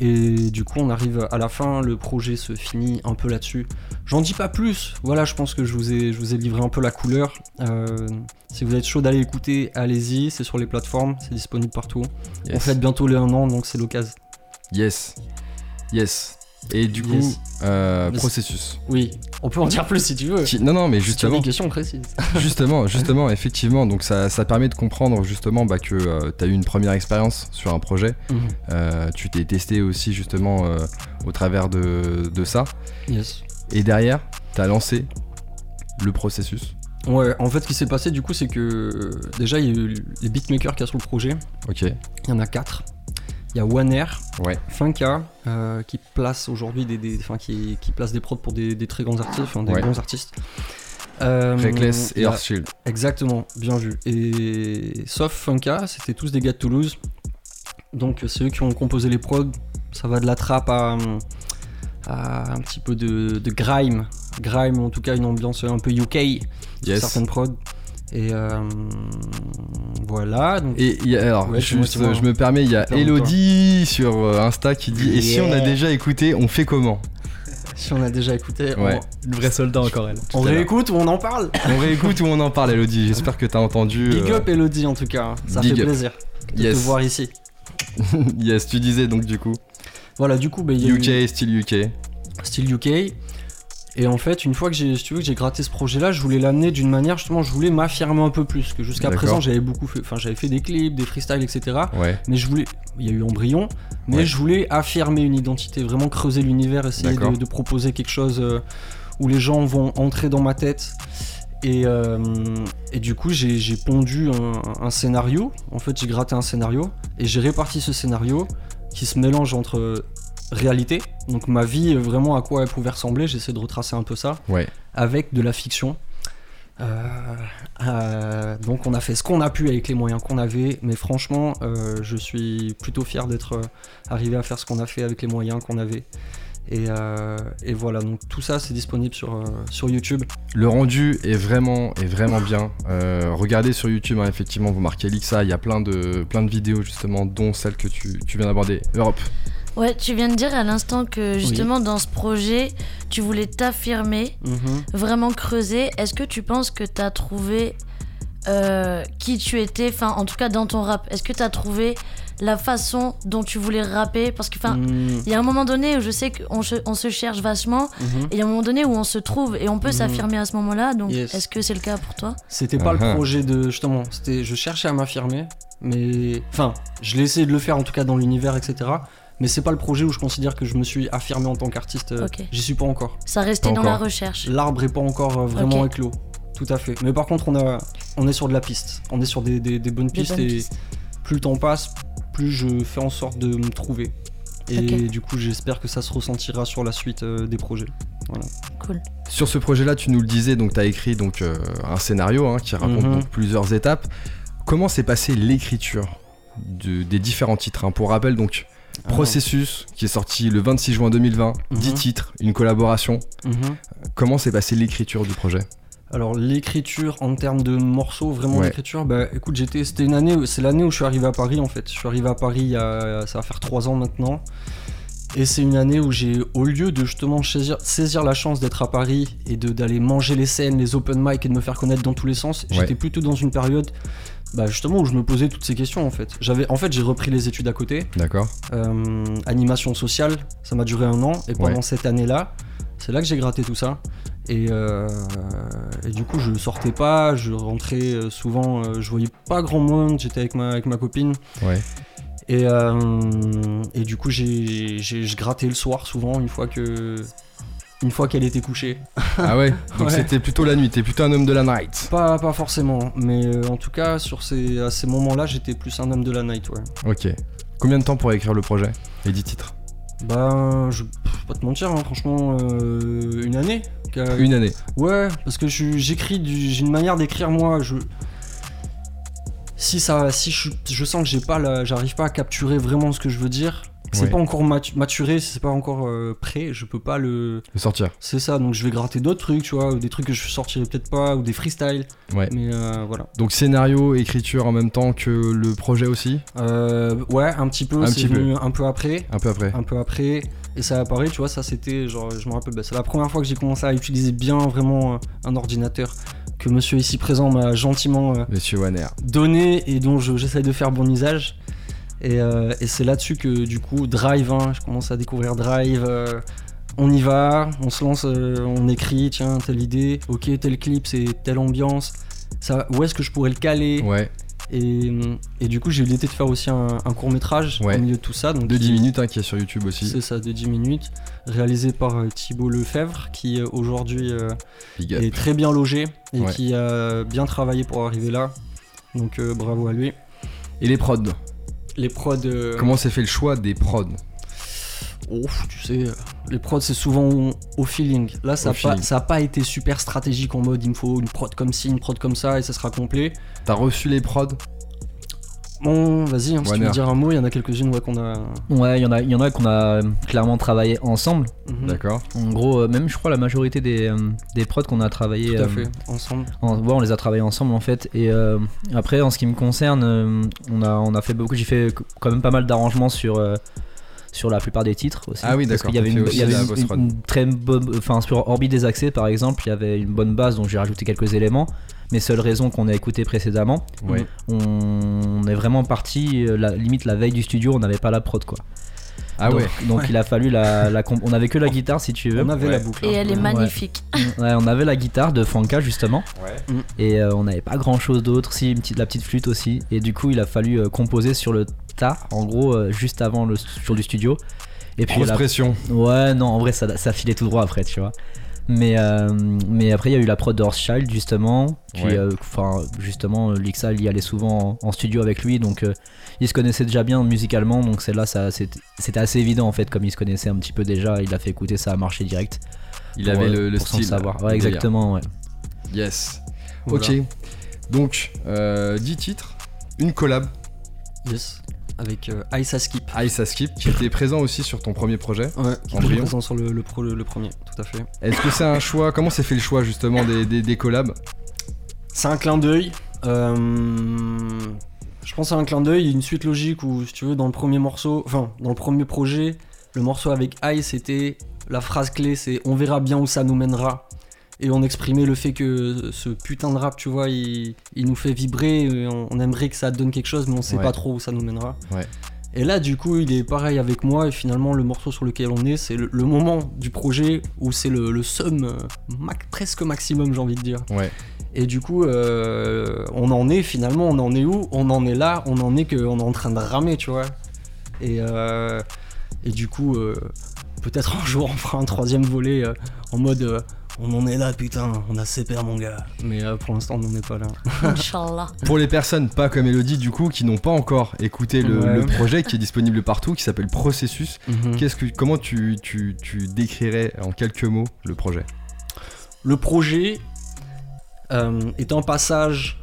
Et du coup, on arrive à la fin, le projet se finit un peu là-dessus. J'en dis pas plus, voilà, je pense que je vous ai, je vous ai livré un peu la couleur. Euh, si vous êtes chaud d'aller écouter, allez-y, c'est sur les plateformes, c'est disponible partout. On fête bientôt les 1 an, donc c'est l'occasion. Yes. Yes. Et du coup, Yes. euh, processus. Oui, on peut en dire plus si tu veux. Qui- Non, non, mais justement, des questions précises. justement, justement, effectivement, donc ça, ça permet de comprendre justement bah, que tu as eu une première expérience sur un projet. Mhm. Euh, tu t'es testé aussi justement euh, au travers de, de ça. Yes. Et derrière, tu as lancé le processus. Ouais, en fait, ce qui s'est passé du coup, c'est que euh, déjà, il y a eu les beatmakers qui a sur le projet. Ok. Il y en a quatre. Il y a One Air, Ouais. Euh, qui place aujourd'hui des, des- enfin, qui, qui place des prods pour des, des très grands artistes, enfin, des Ouais. bons artistes. Euh, Reckless et Earthshield. Exactement, bien vu. Et sauf Funka, c'était tous des gars de Toulouse. Donc c'est eux qui ont composé les prods. Ça va de la trap à, à un petit peu de, de grime. Grime, en tout cas une ambiance un peu UK Yes. certaines prods. Et euh, voilà. Donc, Et il y a- alors, Ouais, juste, je me permets, il y a. Elodie sur euh, Insta qui dit Et si on a déjà écouté, on fait comment? Si on a déjà écouté, Ouais. Le vrai soldat encore elle. on, on réécoute ou on en parle? On réécoute ou on en parle, Elodie J'espère que t'as entendu. Big euh, up Elodie en tout cas, ça Big fait up. plaisir de Yes. te voir ici. yes, tu disais donc du coup. Voilà, du coup, bah, il y a eu- UK, style UK. style UK. Et en fait, une fois que j'ai, si tu veux, que j'ai gratté ce projet-là, je voulais l'amener d'une manière justement, je voulais m'affirmer un peu plus. Que jusqu'à D'accord. présent, j'avais beaucoup fait, enfin, j'avais fait des clips, des freestyles, etc. Ouais. Mais je voulais, il y a eu Embryon, mais Ouais. je voulais affirmer une identité, vraiment creuser l'univers, essayer de, de proposer quelque chose euh, où les gens vont entrer dans ma tête. Et, euh, et du coup, j'ai, j'ai pondu un, un scénario. En fait, j'ai gratté un scénario et j'ai réparti ce scénario qui se mélange entre réalité, donc ma vie, vraiment à quoi elle pouvait ressembler. J'essaie de retracer un peu ça Ouais. avec de la fiction. Euh, euh, donc on a fait ce qu'on a pu avec les moyens qu'on avait, mais franchement, euh, je suis plutôt fier d'être arrivé à faire ce qu'on a fait avec les moyens qu'on avait. Et, et voilà, donc tout ça c'est disponible sur, sur YouTube. Le rendu est vraiment, est vraiment bien. Regardez sur YouTube, hein, effectivement, vous marquez Lixa, il y a plein de, plein de vidéos justement, dont celle que tu, tu viens d'aborder. Europe. Ouais, tu viens de dire à l'instant que justement dans ce projet, tu voulais t'affirmer, vraiment creuser. Est-ce que tu penses que tu as trouvé euh, qui tu étais, enfin en tout cas dans ton rap Est-ce que tu as trouvé la façon dont tu voulais rapper? Parce que enfin, Mhm, il y a un moment donné où je sais qu'on se, on se cherche vachement, mhm. et il y a un moment donné où on se trouve et on peut Mhm. s'affirmer à ce moment-là. Donc Yes. est-ce que c'est le cas pour toi? C'était pas Ah ah. le projet de justement, c'était je cherchais à m'affirmer, mais enfin, je l'ai essayé de le faire en tout cas dans l'univers, etc. Mais c'est pas le projet où je considère que je me suis affirmé en tant qu'artiste. euh. J'y suis pas encore. Ça restait dans la recherche. L'arbre est pas encore euh, vraiment éclos. Tout à fait. Mais par contre, on, a, on est sur de la piste. On est sur des, des- des bonnes Des pistes bonnes et pistes. plus le temps passe, plus je fais en sorte de me trouver. Et du coup, j'espère que ça se ressentira sur la suite euh, des projets. Cool. Sur ce projet-là, tu nous le disais, donc tu as écrit donc, euh, un scénario hein, qui raconte Mhm. donc, plusieurs étapes. Comment s'est passée l'écriture de- des différents titres hein Pour rappel, donc, Ah. Processus, qui est sorti le 26 juin 2020, 10 Mhm. titres, une collaboration. Mhm. Comment s'est passée l'écriture du projet? Alors l'écriture en termes de morceaux, vraiment Ouais. l'écriture, bah écoute, j'étais, c'était une année, c'est l'année où je suis arrivé à Paris en fait. Je suis arrivé à Paris, il y a, ça va faire trois ans maintenant. Et c'est une année où j'ai, au lieu de justement saisir, saisir la chance d'être à Paris et d'aller manger les scènes, les open mic et de me faire connaître dans tous les sens, Ouais. j'étais plutôt dans une période bah, justement où je me posais toutes ces questions en fait. J'avais, en fait, j'ai repris les études à côté, D'accord euh, animation sociale, ça m'a duré un an, et pendant Ouais. cette année-là, c'est là que j'ai gratté tout ça. Et, euh, et du coup, je sortais pas, je rentrais euh, souvent, je voyais pas grand monde, j'étais avec ma, avec ma copine. Ouais. Et, euh, et du coup, j'ai, j'ai, je grattais le soir souvent, une fois que. Une fois qu'elle était couchée. Ah ouais Donc Ouais. c'était plutôt la nuit, t'es plutôt un homme de la night. Pas, pas forcément, mais euh, en tout cas, sur ces, à ces moments-là, j'étais plus un homme de la night, ouais. Ok. Combien de temps pour écrire le projet Les 10 titres? Ben, je pas te mentir, hein, franchement, euh, une année. Une année. Ouais, parce que j'écris, j'ai une manière d'écrire moi. Je si ça, si je, je sens que j'ai pas, la- j'arrive pas à capturer vraiment ce que je veux dire, c'est Ouais. pas encore matu- maturé, si c'est pas encore euh, prêt, je peux pas le. Le sortir. C'est ça, donc je vais gratter d'autres trucs, tu vois, ou des trucs que je sortirai peut-être pas, ou des freestyles. Ouais. Mais euh, voilà. Donc scénario, écriture en même temps que le projet aussi? Euh, ouais, un petit peu. Un c'est petit peu. venu un peu après. Un peu après. un peu après et ça a apparu tu vois ça c'était genre je me rappelle bah, c'est la première fois que j'ai commencé à utiliser bien vraiment euh, un ordinateur que monsieur ici présent m'a gentiment euh, Monsieur Wanner. donné et dont je- j'essaye de faire bon usage et, euh, et c'est là-dessus que du coup Drive hein, je commence à découvrir Drive euh, on y va, on se lance, euh, on écrit, tiens, telle idée, ok, tel clip, c'est telle ambiance, ça, où est-ce que je pourrais le caler Ouais. Et, et du coup, j'ai eu l'idée de faire aussi un, court métrage Ouais. au milieu de tout ça. Donc De 10 qui- minutes hein, qui est sur YouTube aussi. C'est ça, de 10 minutes, réalisé par euh, Thibaut Lefebvre, qui aujourd'hui euh, est très bien logé et Ouais. qui a bien travaillé pour arriver là. Donc euh, bravo à lui. Et les prods Les prods. euh, Comment s'est fait le choix des prods Ouf, tu sais, les prods c'est souvent au, feeling. Là, ça Au a, pas, pas été super stratégique en mode il me faut une prod comme ci, une prod comme ça et ça sera complet. T'as reçu les prods Bon, vas-y, hein, si tu veux dire un mot, il y en a quelques-unes ouais, qu'on a. Ouais, il y en a, il y en a qu'on a euh, clairement travaillé ensemble. Mhm, D'accord. En gros, euh, même je crois la majorité des, euh, des prods qu'on a travaillé, Tout à euh, fait, ensemble. en- ouais, on les a travaillés ensemble en fait. Et euh, après, en ce qui me concerne, on a, on a fait beaucoup. J'ai fait quand même pas mal d'arrangements sur. euh, sur la plupart des titres aussi. Ah oui, d'accord, qu'il y avait une, il y avait une très bonne. Enfin, sur Orbit des accès par exemple, il y avait une bonne base donc j'ai rajouté quelques éléments. Mais seule raison qu'on a écouté précédemment, Ouais. on est vraiment parti, euh, la, limite la veille du studio, on n'avait pas la prod quoi. Ah donc, ouais. Donc il a fallu la, la comp- On avait que la guitare si tu veux. On avait Ouais. la boucle. Et hein. elle est magnifique. Ouais, on avait la guitare de Franka justement. Ouais. Et euh, on n'avait pas grand chose d'autre, si une petite, la petite flûte aussi. Et du coup il a fallu euh, composer sur le tas, en gros euh, juste avant le jour du studio. Et puis Grosse la- pression. Ouais, non, en vrai, ça, ça filait tout droit après, tu vois. Mais, euh, mais après, il y a eu la prod d'Horschild, justement. Puis, Ouais. euh, enfin, justement, euh, Lixa, il y allait souvent en, en studio avec lui. Donc, euh, il se connaissait déjà bien musicalement. Donc, celle-là, ça, c'était assez évident, en fait. Comme il se connaissait un petit peu déjà, il a fait écouter, ça a marché direct. Il Pour, avait le, le pour style. savoir. Ouais, exactement, ouais. Yes. Voilà. Ok. Donc, euh, 10 titres, une collab, Yes. Avec euh, Aïssa Skip. Ice à Skip, qui était présent aussi sur ton premier projet. Ouais, qui était présent sur le, le, pro- le- le premier, tout à fait. Est-ce que c'est un choix Comment s'est fait le choix justement des, des, des collabs? C'est un clin d'œil. euh, je pense à un clin d'œil, une suite logique où, si tu veux, dans le premier morceau, enfin, dans le premier projet, le morceau avec Aïe, c'était la phrase clé, c'est on verra bien où ça nous mènera. Et on exprimait le fait que ce putain de rap, tu vois, il, il nous fait vibrer, et on, on aimerait que ça donne quelque chose, mais on sait Ouais. pas trop où ça nous mènera. Ouais. Et là, du coup, il est pareil avec moi, et finalement, le morceau sur lequel on est, c'est le, le moment du projet où c'est le, le sum euh, mac- presque maximum, j'ai envie de dire. Ouais. Et du coup, euh, on en est finalement, on en est où? On en est là, on en est qu'on est en train de ramer, tu vois. Et, euh, et du coup, euh, peut-être un jour on fera un troisième volet en mode on en est là, putain, on a ses pères, mon gars. Mais euh, pour l'instant, on n'en est pas là. Inch'Allah. Pour les personnes pas comme Elodie du coup qui n'ont pas encore écouté le, Ouais. le projet qui est disponible partout, qui s'appelle Processus, Mhm. qu'est-ce que, comment tu, tu, tu décrirais en quelques mots le projet? Le projet euh, est un passage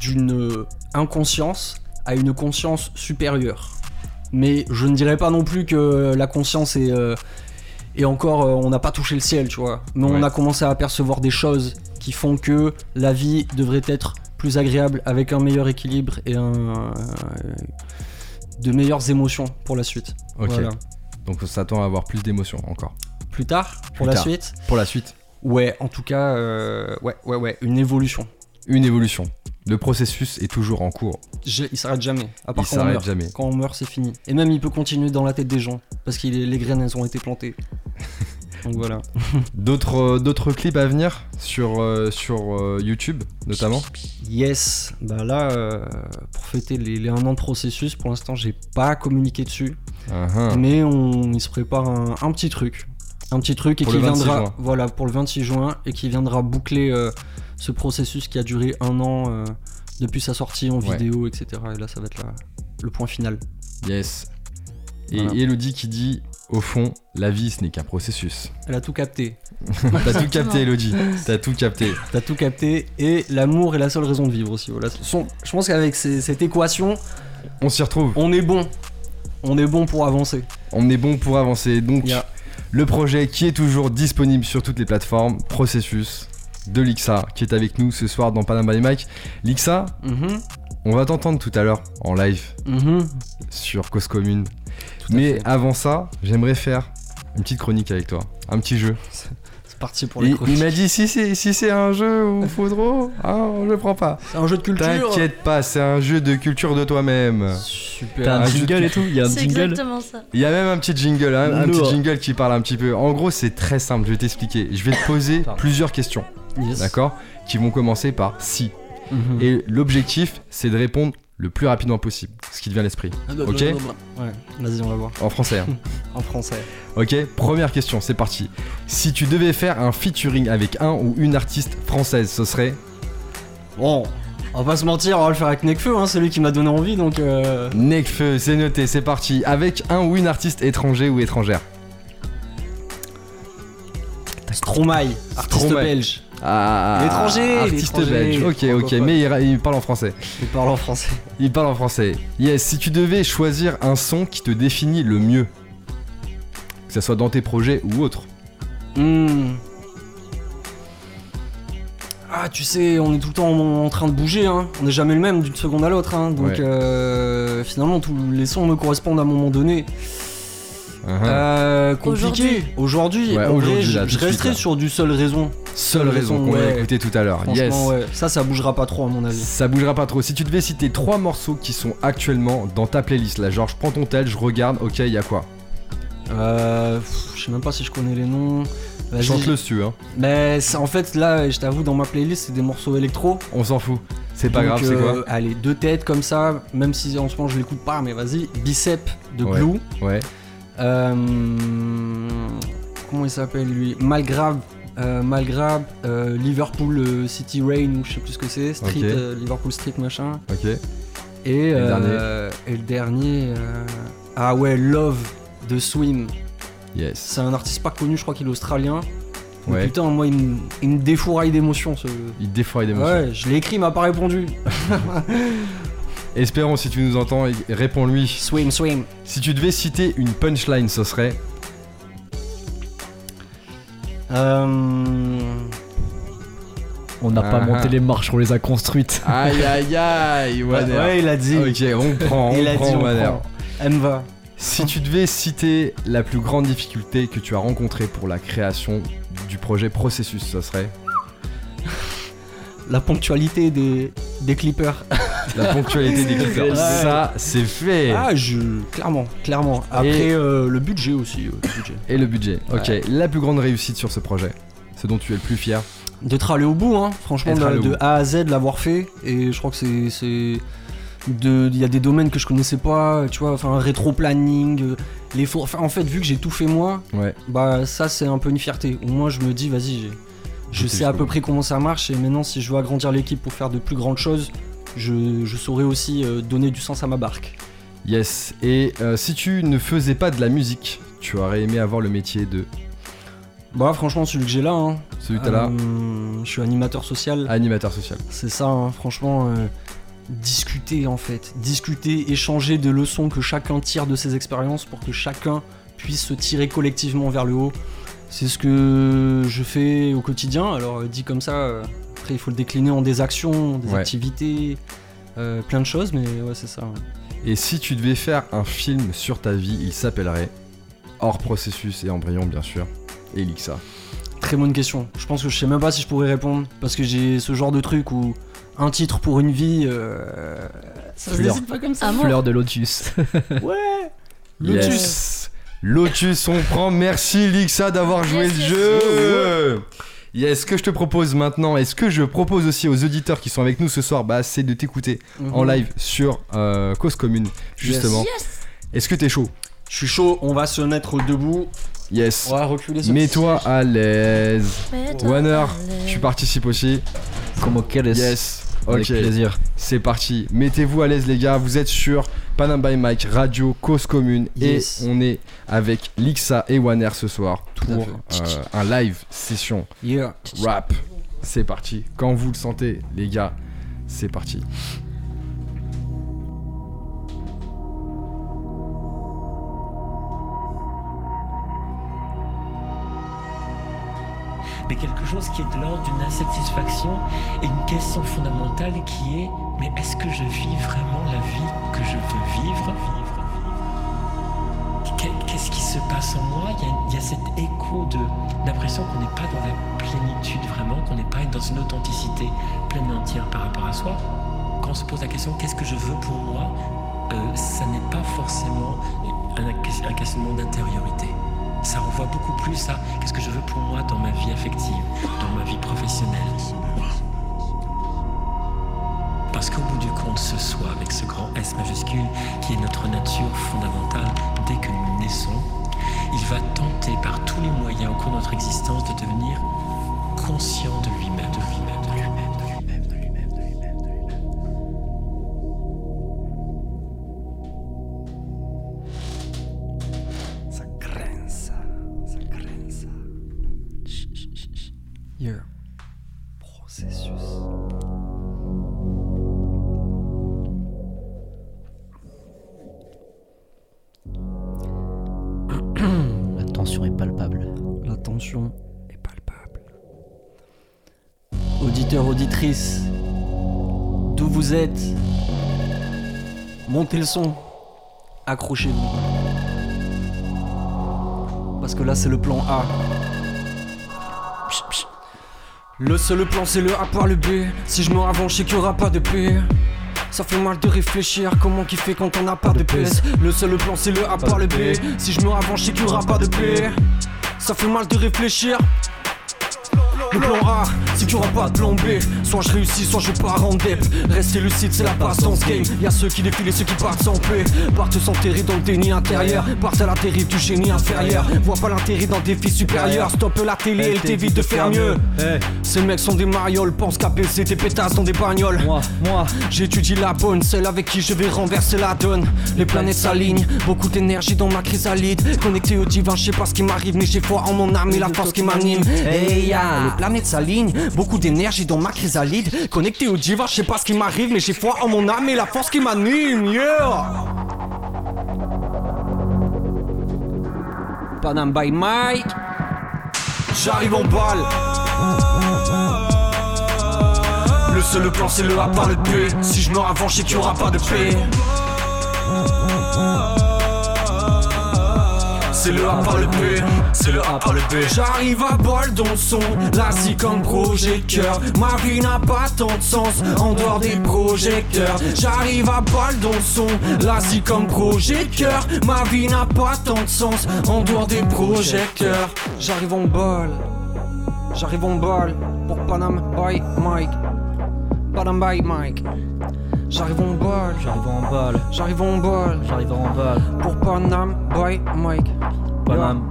d'une inconscience à une conscience supérieure. Mais je ne dirais pas non plus que la conscience est, euh, est encore... euh, on n'a pas touché le ciel, tu vois. Mais on a commencé à apercevoir des choses qui font que la vie devrait être plus agréable avec un meilleur équilibre et un, euh, de meilleures émotions pour la suite. Ok. Voilà. Donc on s'attend à avoir plus d'émotions encore. Plus tard, pour la suite Pour la suite, Ouais, en tout cas, euh, ouais, ouais, ouais, une évolution. une évolution. Le processus est toujours en cours. Je- il s'arrête jamais. À part Il quand on s'arrête meurt. jamais. Quand on meurt, c'est fini. Et même, il peut continuer dans la tête des gens. Parce que les graines, elles ont été plantées. Donc voilà. D'autres, euh, d'autres clips à venir sur, euh, sur euh, YouTube notamment Yes. Bah là, euh, pour fêter les, les un an de processus, pour l'instant, j'ai pas communiqué dessus. Ah. Mais on, il se prépare un, un petit truc. Un petit truc et qui le 26 viendra. juin. Voilà, pour le 26 juin. Et qui viendra boucler ce processus qui a duré un an euh, depuis sa sortie en Ouais. vidéo, etc. Et là, ça va être la- le point final. Yes. Et Voilà. Elodie qui dit au fond, la vie ce n'est qu'un processus. Elle a tout capté. T'as tout capté, Elodie. T'as tout capté. T'as tout capté et l'amour est la seule raison de vivre aussi. Voilà. Son- je pense qu'avec cette équation, On s'y retrouve. on est bon. On est bon pour avancer. On est bon pour avancer. Donc, le projet qui est toujours disponible sur toutes les plateformes, Processus de Lixa, qui est avec nous ce soir dans Panama by Mike. Lixa, Mhm, on va t'entendre tout à l'heure en live mhm. sur Cause Commune. Tout Mais fait. avant ça, j'aimerais faire une petite chronique avec toi. Un petit jeu. c'est parti pour les Il, il m'a dit si c'est si c'est un jeu ou faut trop, ah, je prends pas. C'est un jeu de culture. T'inquiète pas, c'est un jeu de culture de toi-même. Super. T'as un jingle de- et tout Il y a un C'est jingle exactement ça. Il y a même un petit jingle, hein, un petit jingle qui parle un petit peu. En gros, c'est très simple, je vais t'expliquer. Je vais te poser plusieurs questions, Yes. d'accord Qui vont commencer par si. Mhm. Et l'objectif, c'est de répondre le plus rapidement possible, ce qui te vient à l'esprit. Ok. Ouais, vas-y, on va voir. En français. hein. En français. ok, première question, c'est parti. Si tu devais faire un featuring avec un ou une artiste française, ce serait Bon, on va pas se mentir, on va le faire avec Nekfeu, hein, c'est lui qui m'a donné envie donc. Euh... Nekfeu, c'est noté, c'est parti. Avec un ou une artiste étranger ou étrangère Stromae, artiste Stromae. belge. Ah, L'étranger, Artiste l'étranger. belge. Ok, ok, mais il, il parle en français. Il parle en français. Il parle en français. Yes, si tu devais choisir un son qui te définit le mieux, que ce soit dans tes projets ou autre. Hmm. Ah, tu sais, on est tout le temps en, en train de bouger, hein. On n'est jamais le même d'une seconde à l'autre, hein. Donc, Ouais. euh, finalement, tous les sons me correspondent à un moment donné. Uh-huh. Euh, compliqué. Aujourd'hui, Ouais, je, resterai sur du seul raison. Seule raison qu'on a écouté tout à l'heure. Yes. Franchement, ouais. Ça, ça bougera pas trop, à mon avis. Ça bougera pas trop. Si tu devais citer trois morceaux qui sont actuellement dans ta playlist, là, genre je prends ton tel, je regarde, ok, il y a quoi? Euh, je sais même pas si je connais les noms. Chante-le si tu veux, hein. Mais c'est- en fait, là, je t'avoue, dans ma playlist, c'est des morceaux électro. on s'en fout. C'est pas Donc, grave, c'est euh, quoi Allez, deux têtes comme ça, même si en ce moment je l'écoute pas, mais vas-y. Bicep de Ouais. Glue. Ouais. Euh, comment il s'appelle lui Malgrave. euh, Malgrave, euh, Liverpool City Rain ou je sais plus ce que c'est, Street, Liverpool Street machin. Ok. Et, le euh, et le dernier, euh, ah ouais, Love de Swim. Yes. C'est un artiste pas connu, je crois qu'il est australien. Mais. Putain, moi il me, il me défouraille d'émotions ce. Il défoire d'émotions. Ouais, je l'ai écrit, il m'a pas répondu. Espérons si tu nous entends, réponds-lui. Swim, swim. Si tu devais citer une punchline, ce serait Euh... On n'a pas Ah, monté ah. les marches, on les a construites. Aïe aïe aïe, Ouais, ouais, il a dit. Ok, on prend, on il a dit, on prend. Elle me va. Si tu devais citer la plus grande difficulté que tu as rencontrée pour la création du projet Processus, ce serait La ponctualité des, des clippers. la ponctualité des clippers. Ouais. Ça, c'est fait. Ah, je. Clairement, clairement. Après, euh, le budget aussi. euh, le budget. Et le budget. Ok, Ouais. la plus grande réussite sur ce projet, ce dont tu es le plus fier. D'être allé au bout, hein. Franchement, de, allé au de bout. A à Z, de l'avoir fait. Et je crois que c'est. c'est- de- Il y a des domaines que je connaissais pas, tu vois, enfin, rétro-planning, euh, les faux- enfin, en fait, vu que j'ai tout fait moi, Ouais. bah, ça, c'est un peu une fierté. Au moins, je me dis, vas-y, j'ai- je sais à peu près comment ça marche. Et maintenant, si je veux agrandir l'équipe pour faire de plus grandes choses, je, je saurais aussi euh, donner du sens à ma barque. Yes. Et euh, si tu ne faisais pas de la musique, tu aurais aimé avoir le métier de? Bah, franchement, celui que j'ai là, hein, celui que t'as là, euh, je suis animateur social. animateur social. C'est ça, hein, franchement, discuter en fait. Discuter, échanger des leçons que chacun tire de ses expériences pour que chacun puisse se tirer collectivement vers le haut. C'est ce que je fais au quotidien. Alors, euh, dit comme ça, euh, après, il faut le décliner en des actions, des Ouais. activités, euh, plein de choses, mais ouais, c'est ça. Et si tu devais faire un film sur ta vie, il s'appellerait Hors processus et embryon, bien sûr. Elixa. Très bonne question. Je pense que je sais même pas si je pourrais répondre parce que j'ai ce genre de truc où un titre pour une vie, euh, ça se Fleur. décide pas comme ça. Fleur de lotus. Ouais. Lotus. Lotus. Lotus, on prend. Merci Lixa d'avoir joué Yes, le yes, jeu. Yes, ce que je te propose maintenant, et ce que je propose aussi aux auditeurs qui sont avec nous ce soir, bah, c'est de t'écouter en Mhm. live sur euh, Cause Commune, justement. Yes. Est-ce que t'es chaud? Je suis chaud, on va se mettre debout. Yes. On va reculer ce Mets-toi à l'aise. À tu participes aussi Comment quel est Yes. Avec Ok. plaisir. C'est parti. Mettez-vous à l'aise les gars. Vous êtes sur Panam by Mike, Radio, Cause Commune. Yes. Et on est avec Lixa et Wanner ce soir Tout pour euh, un live session Yeah. rap. C'est parti. Quand vous le sentez les gars, c'est parti. Mais quelque chose qui est de l'ordre d'une insatisfaction et une question fondamentale qui est mais est-ce que je vis vraiment la vie que je veux vivre? Qu'est- Qu'est-ce qui se passe en moi? Il y, a, il y cet écho de l'impression qu'on n'est pas dans la plénitude vraiment, qu'on n'est pas dans une authenticité pleine et entière par rapport à soi. Quand on se pose la question qu'est-ce que je veux pour moi, euh, ça n'est pas forcément un questionnement d'intériorité. Ça renvoie beaucoup plus à qu'est-ce que je veux pour moi dans ma vie affective, dans ma vie professionnelle? qu'au bout du compte, ce soit avec ce grand S majuscule qui est notre nature fondamentale dès que nous naissons, il va tenter par tous les moyens au cours de notre existence de devenir conscient de lui-même, de lui-même, montez le son, accrochez-vous. Parce que là, c'est le plan A. Psh, psh. Le seul plan, c'est le A par le B. Si je me ravance, je sais qu'il y aura pas de P. Ça fait mal de réfléchir, comment qu'il fait quand on n'a pas de PS Le seul plan c'est le A par le B Si je me ravance, je sais qu'il y aura pas de P Ça fait mal de réfléchir le plan A, c'est qu'il aura pas de plan B. Soit je réussis, soit je pars en dep. Rester lucide, c'est la base dans ce game. Y'a ceux qui défilent et ceux qui partent sans paix. Partent s'enterrer dans le déni intérieur. Partent à la dérive du génie inférieur. Vois pas l'intérêt dans des défi supérieur. Stoppe la télé, elle t'évite de faire mieux. Ces mecs sont des marioles, pensent qu'à PC, des pétasses dans des bagnoles. Moi, moi, J'étudie la bonne, celle avec qui je vais renverser la donne. Les planètes s'alignent, beaucoup d'énergie dans ma chrysalide. Connecté au divin, je sais pas ce qui m'arrive, mais j'ai foi en mon âme et la force qui m'anime. Hey ya, les planètes s'alignent, beaucoup d'énergie dans ma chrysalide. Connecté au divin, je sais pas ce qui m'arrive, mais j'ai foi en mon âme et la force qui m'anime. Yeah! Panam by Mike. J'arrive en balle. Le seul plan c'est le A par le P Si je me sais qu'il y aura pas de paix C'est le A par le P C'est le A par le B. J'arrive à balle dans le son Là comme projecteur. Ma vie n'a pas tant de sens En dehors des projecteurs. J'arrive à balle dans le son Là comme projecteur. Ma vie n'a pas tant de sens En dehors des projecteurs. J'arrive en balle J'arrive en balle Pour Panam by Mike. Panam by Mike J'arrive en balle. J'arrive en balle, J'arrive en balle. J'arrive en balle. Pour Panam by Mike Panam.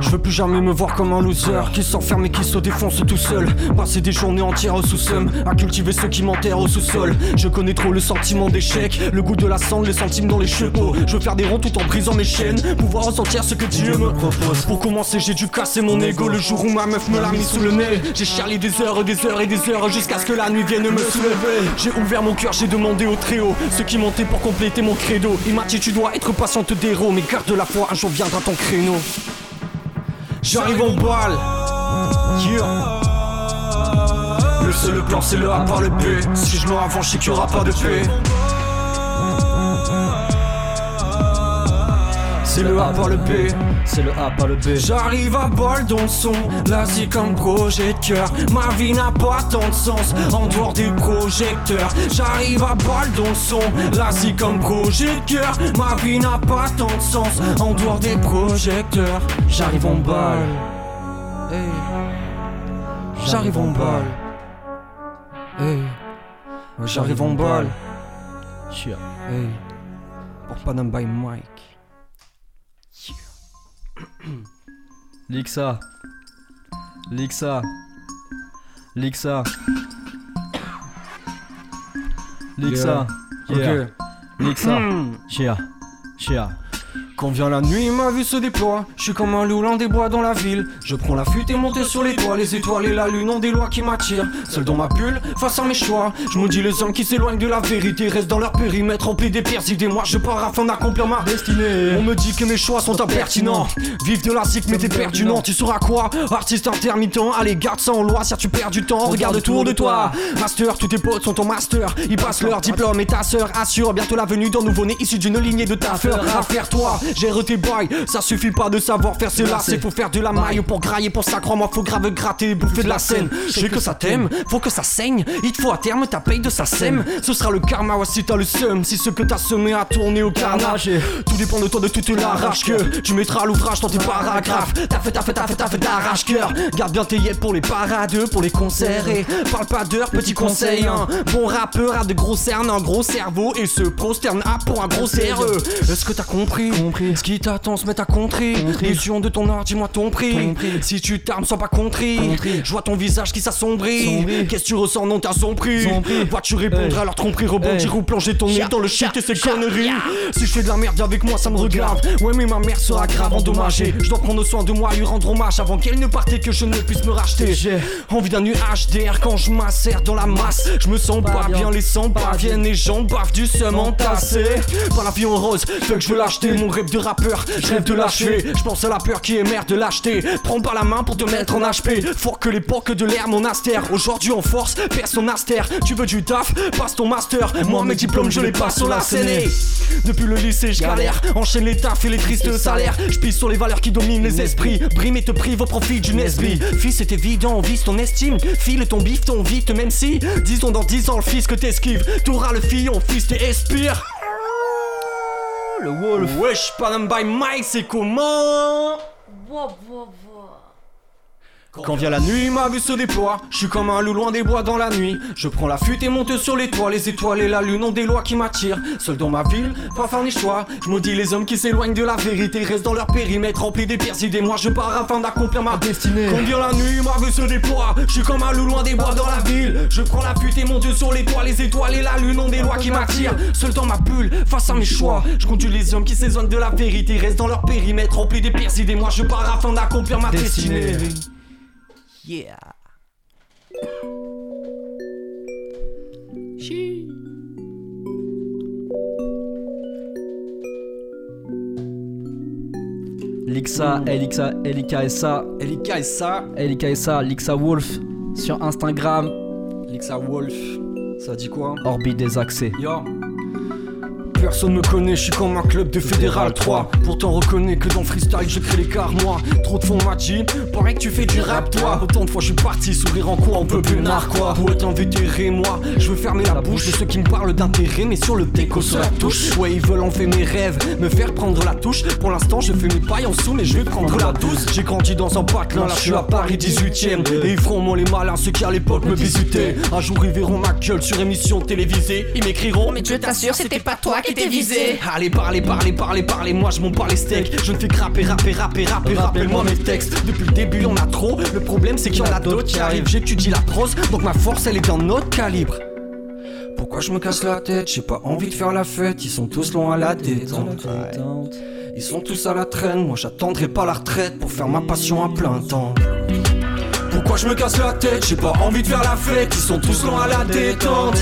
Je veux plus jamais me voir comme un loser Qui s'enferme et qui se défonce tout seul. Passer des journées entières sous seum À cultiver ceux qui m'enterrent au sous-sol. Je connais trop le sentiment d'échec Le goût de la cendre, les centimes dans les chevaux. Je veux faire des ronds tout en brisant mes chaînes Pouvoir ressentir ce que Dieu me propose. Pour commencer j'ai dû casser mon ego Le jour où ma meuf me l'a mis sous le nez. J'ai chialé des heures et des heures et des heures Jusqu'à ce que la nuit vienne me soulever. J'ai ouvert mon cœur, j'ai demandé au très haut Ceux qui montaient pour compléter mon credo. Il m'a dit tu dois être patiente d'héros Mais garde la foi, un jour viendra ton créneau. J'arrive en balle. Yeah. Le seul plan c'est le A par le B Si je me ravance je sais qu'il y aura pas de paix C'est le A par le B C'est le A par le B. J'arrive à balle dans le son, c'est comme projecteur Ma vie n'a pas tant de sens en dehors des projecteurs J'arrive à balle dans le son, c'est comme projecteur Ma vie n'a pas tant de sens en dehors des projecteurs J'arrive en balle Hey. J'arrive en balle Hey. J'arrive en balle Sûr. Hey. Pour Panam by Mike Lixa. Lixa. Lixa. Lixa. Yeah. Ok. Lixa. Chia. Chia. Quand vient la nuit, ma vue se déploie. Je suis comme un loup des bois dans la ville. Je prends la fuite et monte sur les toits. Les étoiles et la lune ont des lois qui m'attirent. Seul dans ma bulle, face à mes choix. Je me dis les hommes qui s'éloignent de la vérité restent dans leur périmètre rempli des pires idées. Moi, je pars afin d'accomplir ma destinée. On me dit que mes choix sont impertinents. Vive de la cycle, mais t'es perdu, non. Tu sauras quoi? Artiste intermittent. Allez, garde ça en loi si tu perds du temps. Regarde autour de toi. Master, tous tes potes sont en master. Ils passent leur diplôme et ta sœur assure bientôt la venue d'un nouveau-né issu d'une lignée de taffeurs. Affaire-toi gère tes bails. Ça suffit pas de savoir faire ses lacets. Faut faire de la maille pour grailler. Pour ça, crois-moi, faut grave gratter et bouffer de la scène. Je sais que ça t'aime, faut que ça saigne. Il te faut à terme ta paye de sa sème. Ce sera le karma, ouais, si t'as le seum. Si ce que t'as semé a tourné au carnage. Tout dépend de toi, de toute l'arrache que tu mettras l'ouvrage dans tes paragraphes. T'as fait, t'as fait, t'as fait, t'as fait d'arrache-cœur. Garde bien tes yeux pour les parades, pour les concerts. Et parle pas d'heures, petit conseil. Un bon rappeur a de gros cernes, un gros cerveau et se prosterne à pour un gros CRE. Est-ce que t'as compris, Ce qui t'attend se met à contrer. Illusion de ton art, dis-moi ton prix. Si tu t'armes, sois pas. Contrit. Je vois ton visage qui s'assombrit. Sombrit. Qu'est-ce que tu ressens non t'as Sombri. Vois-tu répondre Hey. à leur tromperie, rebondir ou plonger ton nez dans le shit et ses conneries. Si je fais de la merde avec moi ça me regarde. Ouais mais ma mère sera grave endommagée. Je dois prendre soin de moi lui rendre hommage Avant qu'elle ne parte et que je ne puisse me racheter. J'ai envie d'un nuage d'air quand je m'assère dans la masse. Je me sens pas bien, les sangs parviennent et j'en bave du seum entassé. Par la vie en rose, fait que je veux l'acheter Mon rêve de rappeur, je rêve de l'achever Je pense à la peur qui est mère de l'acheter. Prends pas la main pour te mettre en HP Fort que l'époque de l'ère monastère Aujourd'hui en force, personne astère Tu veux du taf, passe ton master. Moi mes diplômes je les passe sur la scène Depuis le lycée je galère. Enchaîne les tafs et les tristes salaires. Je pisse sur les valeurs qui dominent les esprits. Brime et te prive au profit d'une esprit. Fils c'est évident, vise ton estime. File ton bif, ton vite même si Disons dans 10 ans le fils que t'esquives T'auras le fillon, fils t'espire Le Wolf. Wesh, Panam by Mike, c'est comment? Boah, boah. Quand vient la nuit, ma vue se déploie. Je suis comme un loup loin des bois dans la nuit. Je prends la fuite et monte sur les toits. Les étoiles et la lune ont des lois qui m'attirent. Seul dans ma ville, pas faire ni choix. Je maudis les hommes qui s'éloignent de la vérité. Restent dans leur périmètre rempli des pires idées. Moi je pars afin d'accomplir ma destinée. Quand vient la nuit, ma vue se déploie. Je suis comme un loup loin des bois dans la ville. Je prends la fuite et monte sur les toits. Les étoiles et la lune ont des lois qui m'attirent. Seul dans ma bulle, face à mes choix. Je conduis les hommes qui s'éloignent de la vérité. Restent dans leur périmètre rempli des pires idées. Moi je pars afin d'accomplir ma destinée. Yeah. Lixa, Elixa, LIKSA, Elika et ça, LIKSA, Lixa Wolf sur Instagram, Lixa Wolf, ça dit quoi? Orbite des accès. Yo. Personne me connaît, je suis comme un club de fédéral 3 Pourtant reconnais que dans freestyle je crée l'écart moi. Trop de fond m'a dit, paraît que tu fais du rap toi. Autant de fois je suis parti sourire en quoi on peut plus narquois Pour être invétéré moi, je veux fermer la bouche. De ceux qui me parlent d'intérêt Mais sur le déco sur la touche. Ouais ils veulent enlever mes rêves, me faire prendre la touche. Pour l'instant je fais mes pailles en dessous mais je vais prendre la douce. J'ai grandi dans un patelin, là je suis à Paris 18ème Et ils feront moi les malins ceux qui à l'époque me visitaient. Un jour ils verront ma gueule sur émission télévisée. Ils m'écriront mais Je t'assure, c'était pas toi qui visé. Allez parlez, parlez, parlez, parlez, moi je m'en bats les steaks. Je ne fais que rapper, rapper, rapper, rapper, rappelle-moi mes textes. Depuis le début y'en a trop, le problème c'est qu'il y en a d'autres qui arrivent. J'étudie la prose, donc ma force elle est d'un autre calibre. Pourquoi je me casse la tête? J'ai pas envie de faire la fête, ils sont tous loin à la détente. Ils sont tous à la traîne, moi j'attendrai pas la retraite pour faire ma passion à plein temps. Pourquoi je me casse la tête? J'ai pas envie de faire la fête, ils sont tous loin à la détente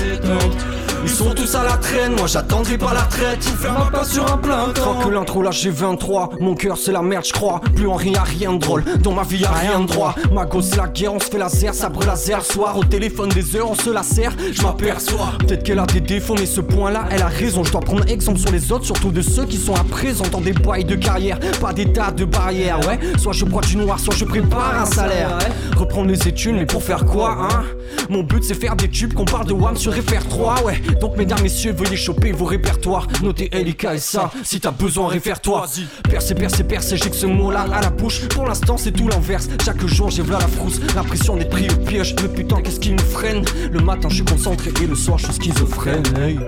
Ils sont tous à la traîne, moi j'attendrai pas la retraite. Pour faire ma passion à plein temps. Que l'intro là j'ai 23, mon cœur c'est la merde je crois. Plus en rien, rien de drôle, dans ma vie y'a rien de droit. Ma gosse c'est la guerre, on se fait laser, sabre laser soir Au téléphone des heures, on se la serre, je m'aperçois Peut-être qu'elle a des défauts mais ce point là elle a raison. Je dois prendre exemple sur les autres, surtout de ceux qui sont à présent Dans des bails de carrière, pas des tas de barrières Ouais, soit je bois du noir, soit je prépare un salaire. Reprendre les études, mais pour faire quoi, hein? Mon but c'est faire des tubes, qu'on parle de WAM sur FR3, ouais Donc mesdames, messieurs, veuillez choper vos répertoires. Notez LIK et ça, si t'as besoin, réfère-toi. Percez, percez, percez, j'ai que ce mot-là à la bouche. Pour l'instant c'est tout l'inverse, chaque jour j'ai v'là la frousse. L'impression d'être pris au piège, mais putain qu'est-ce qui me freine? Le matin je suis concentré et le soir je suis schizophrène. Hey.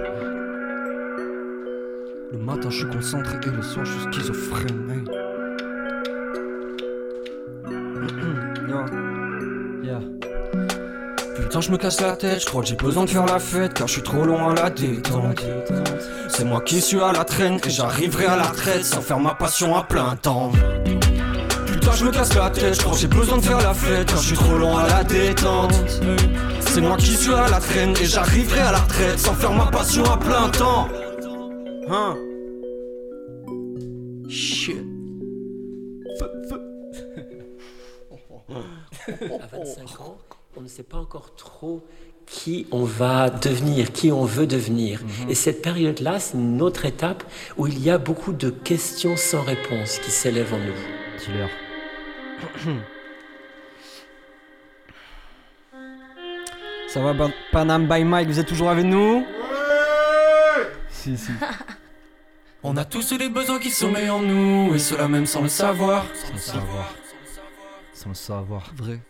Le matin je suis concentré et le soir je suis schizophrène. Hey. Putain, je me casse la tête, je crois que j'ai besoin de faire la fête car je suis trop loin à la détente. C'est moi qui suis à la traîne et j'arriverai à la retraite sans faire ma passion à plein temps. Putain, je me casse la tête, je crois que j'ai besoin de faire la fête car je suis trop loin à la détente. C'est moi qui suis à la traîne et j'arriverai à la retraite sans faire ma passion à plein temps. Hein? Shit. À 25 ans, on ne sait pas encore trop qui on va devenir, qui on veut devenir. Mhm. Et cette période-là, c'est une autre étape où il y a beaucoup de questions sans réponse qui s'élèvent en nous. Dis-leur. Ça va, Panam by Mike, vous êtes toujours avec nous? Si, si. On a tous les besoins qui sommeillent en nous, et cela même sans le savoir. Sans le savoir. Sans le savoir. Vrai.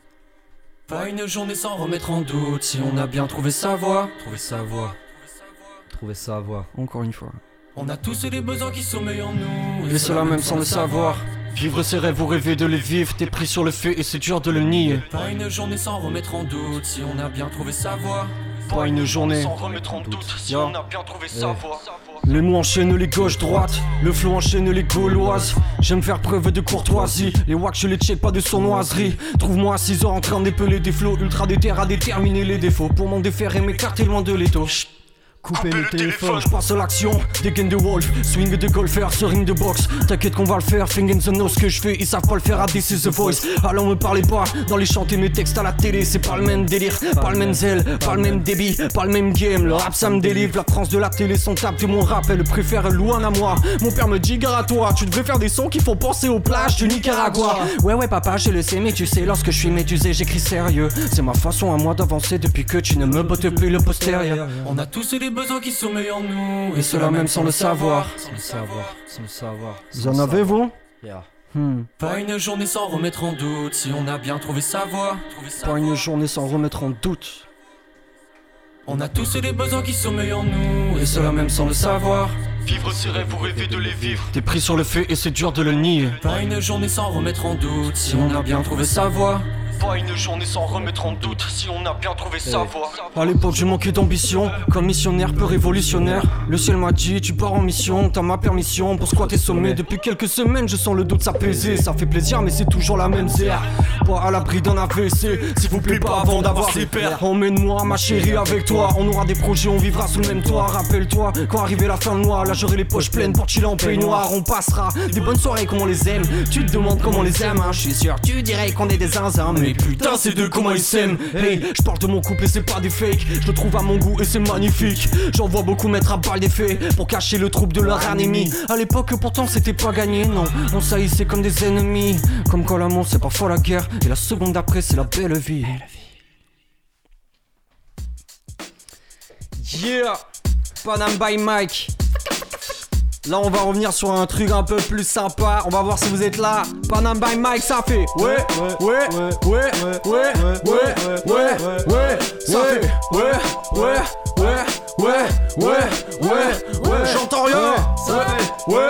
Pas une journée sans remettre en doute si on a bien trouvé sa voie. Trouver sa voix. Trouver sa voix. Encore une fois. On a tous les besoins qui sommeillent en nous, et cela même sans le savoir. Vivre ses rêves ou rêver de les vivre, t'es pris sur le fait et c'est dur de le nier. Pas une journée sans remettre en doute si on a bien trouvé sa voie. Pas une journée sans remettre en doute si on a bien trouvé sa voie. Les mots enchaînent les gauches-droites, le flot enchaîne les gauloises. J'aime faire preuve de courtoisie, les wacks je les check pas de sournoiserie. Trouve-moi à 6 heures en train d'épeler des flots ultra déter à déterminer les défauts pour m'en défaire et m'écarter loin de l'étau. Chut. Coupez le téléphone. Je passe à l'action, dégaine de wolf, swing de golfer, ce ring de boxe. T'inquiète qu'on va le faire, finger in the nose, ce que je fais, ils savent pas le faire à This is the voice. Alors me parlez pas, dans les chanter mes textes à la télé, c'est pas le même délire, pas le même zèle, pas le même débit, pas le même game. Le rap ça me délivre, la France de la télé sont tape de mon rap, elle préfère loin à moi. Mon père me dit gare à toi, tu devrais faire des sons qui font penser aux plages du Nicaragua. Ouais, ouais, papa, je le sais, mais tu sais, lorsque je suis médusé, j'écris sérieux. C'est ma façon à moi d'avancer depuis que tu ne me bottes plus le postérieur. On a tous les besoins qui sommeillent en nous, et cela même sans le savoir. Sans le savoir. Sans le savoir. Vous en avez, vous Yeah. Hmm. Pas une journée sans remettre en doute si on a bien trouvé sa voie. Pas une journée sans remettre en doute. On a tous les besoins qui sommeillent en nous, et cela même sans le savoir. Vivre ses rêves ou rêver de les vivre. T'es pris sur le fait et c'est dur de le nier. Pas une journée sans remettre en doute si on a bien trouvé sa voie. Pas une journée sans remettre en doute si on a bien trouvé sa voie. À l'époque, je manquais d'ambition, comme missionnaire peu révolutionnaire. Le ciel m'a dit, tu pars en mission, t'as ma permission pour squatter sommet. Depuis quelques semaines, je sens le doute s'apaiser. Ça fait plaisir, mais c'est toujours la même zère. À l'abri d'un AVC, s'il vous plaît, pas avant d'avoir ses pères. Emmène-moi, ma chérie, avec toi. On aura des projets, on vivra sous le même toit. Rappelle-toi, quand arrivait la fin de mois, là j'aurai les poches pleines chiller en peignoir. On passera des bonnes soirées comme on les aime. Tu te demandes comment on les aime, hein. je suis sûr, tu dirais qu'on est des zinzins. Mais putain, ces deux, comment ils s'aiment. Hey, je parle de mon couple et c'est pas des fakes. Je le trouve à mon goût et c'est magnifique. J'en vois beaucoup mettre à balle des faits pour cacher le trouble de leur anémie. À l'époque, pourtant, c'était pas gagné, non. On saillissait comme des ennemis. Comme quand l'amour, c'est parfois la guerre. Et la seconde d'après, c'est la belle vie. Yeah! Panam by Mike. Là, on va revenir sur un truc un peu plus sympa. On va voir si vous êtes là. Panam by Mike, ça fait. Ouais, ouais, ouais, ouais, ouais, ouais, ouais, ouais, Ça fait. Ouais, ouais, ouais, ouais, ouais, ouais, ouais. J'entends rien. Ça fait. Ouais,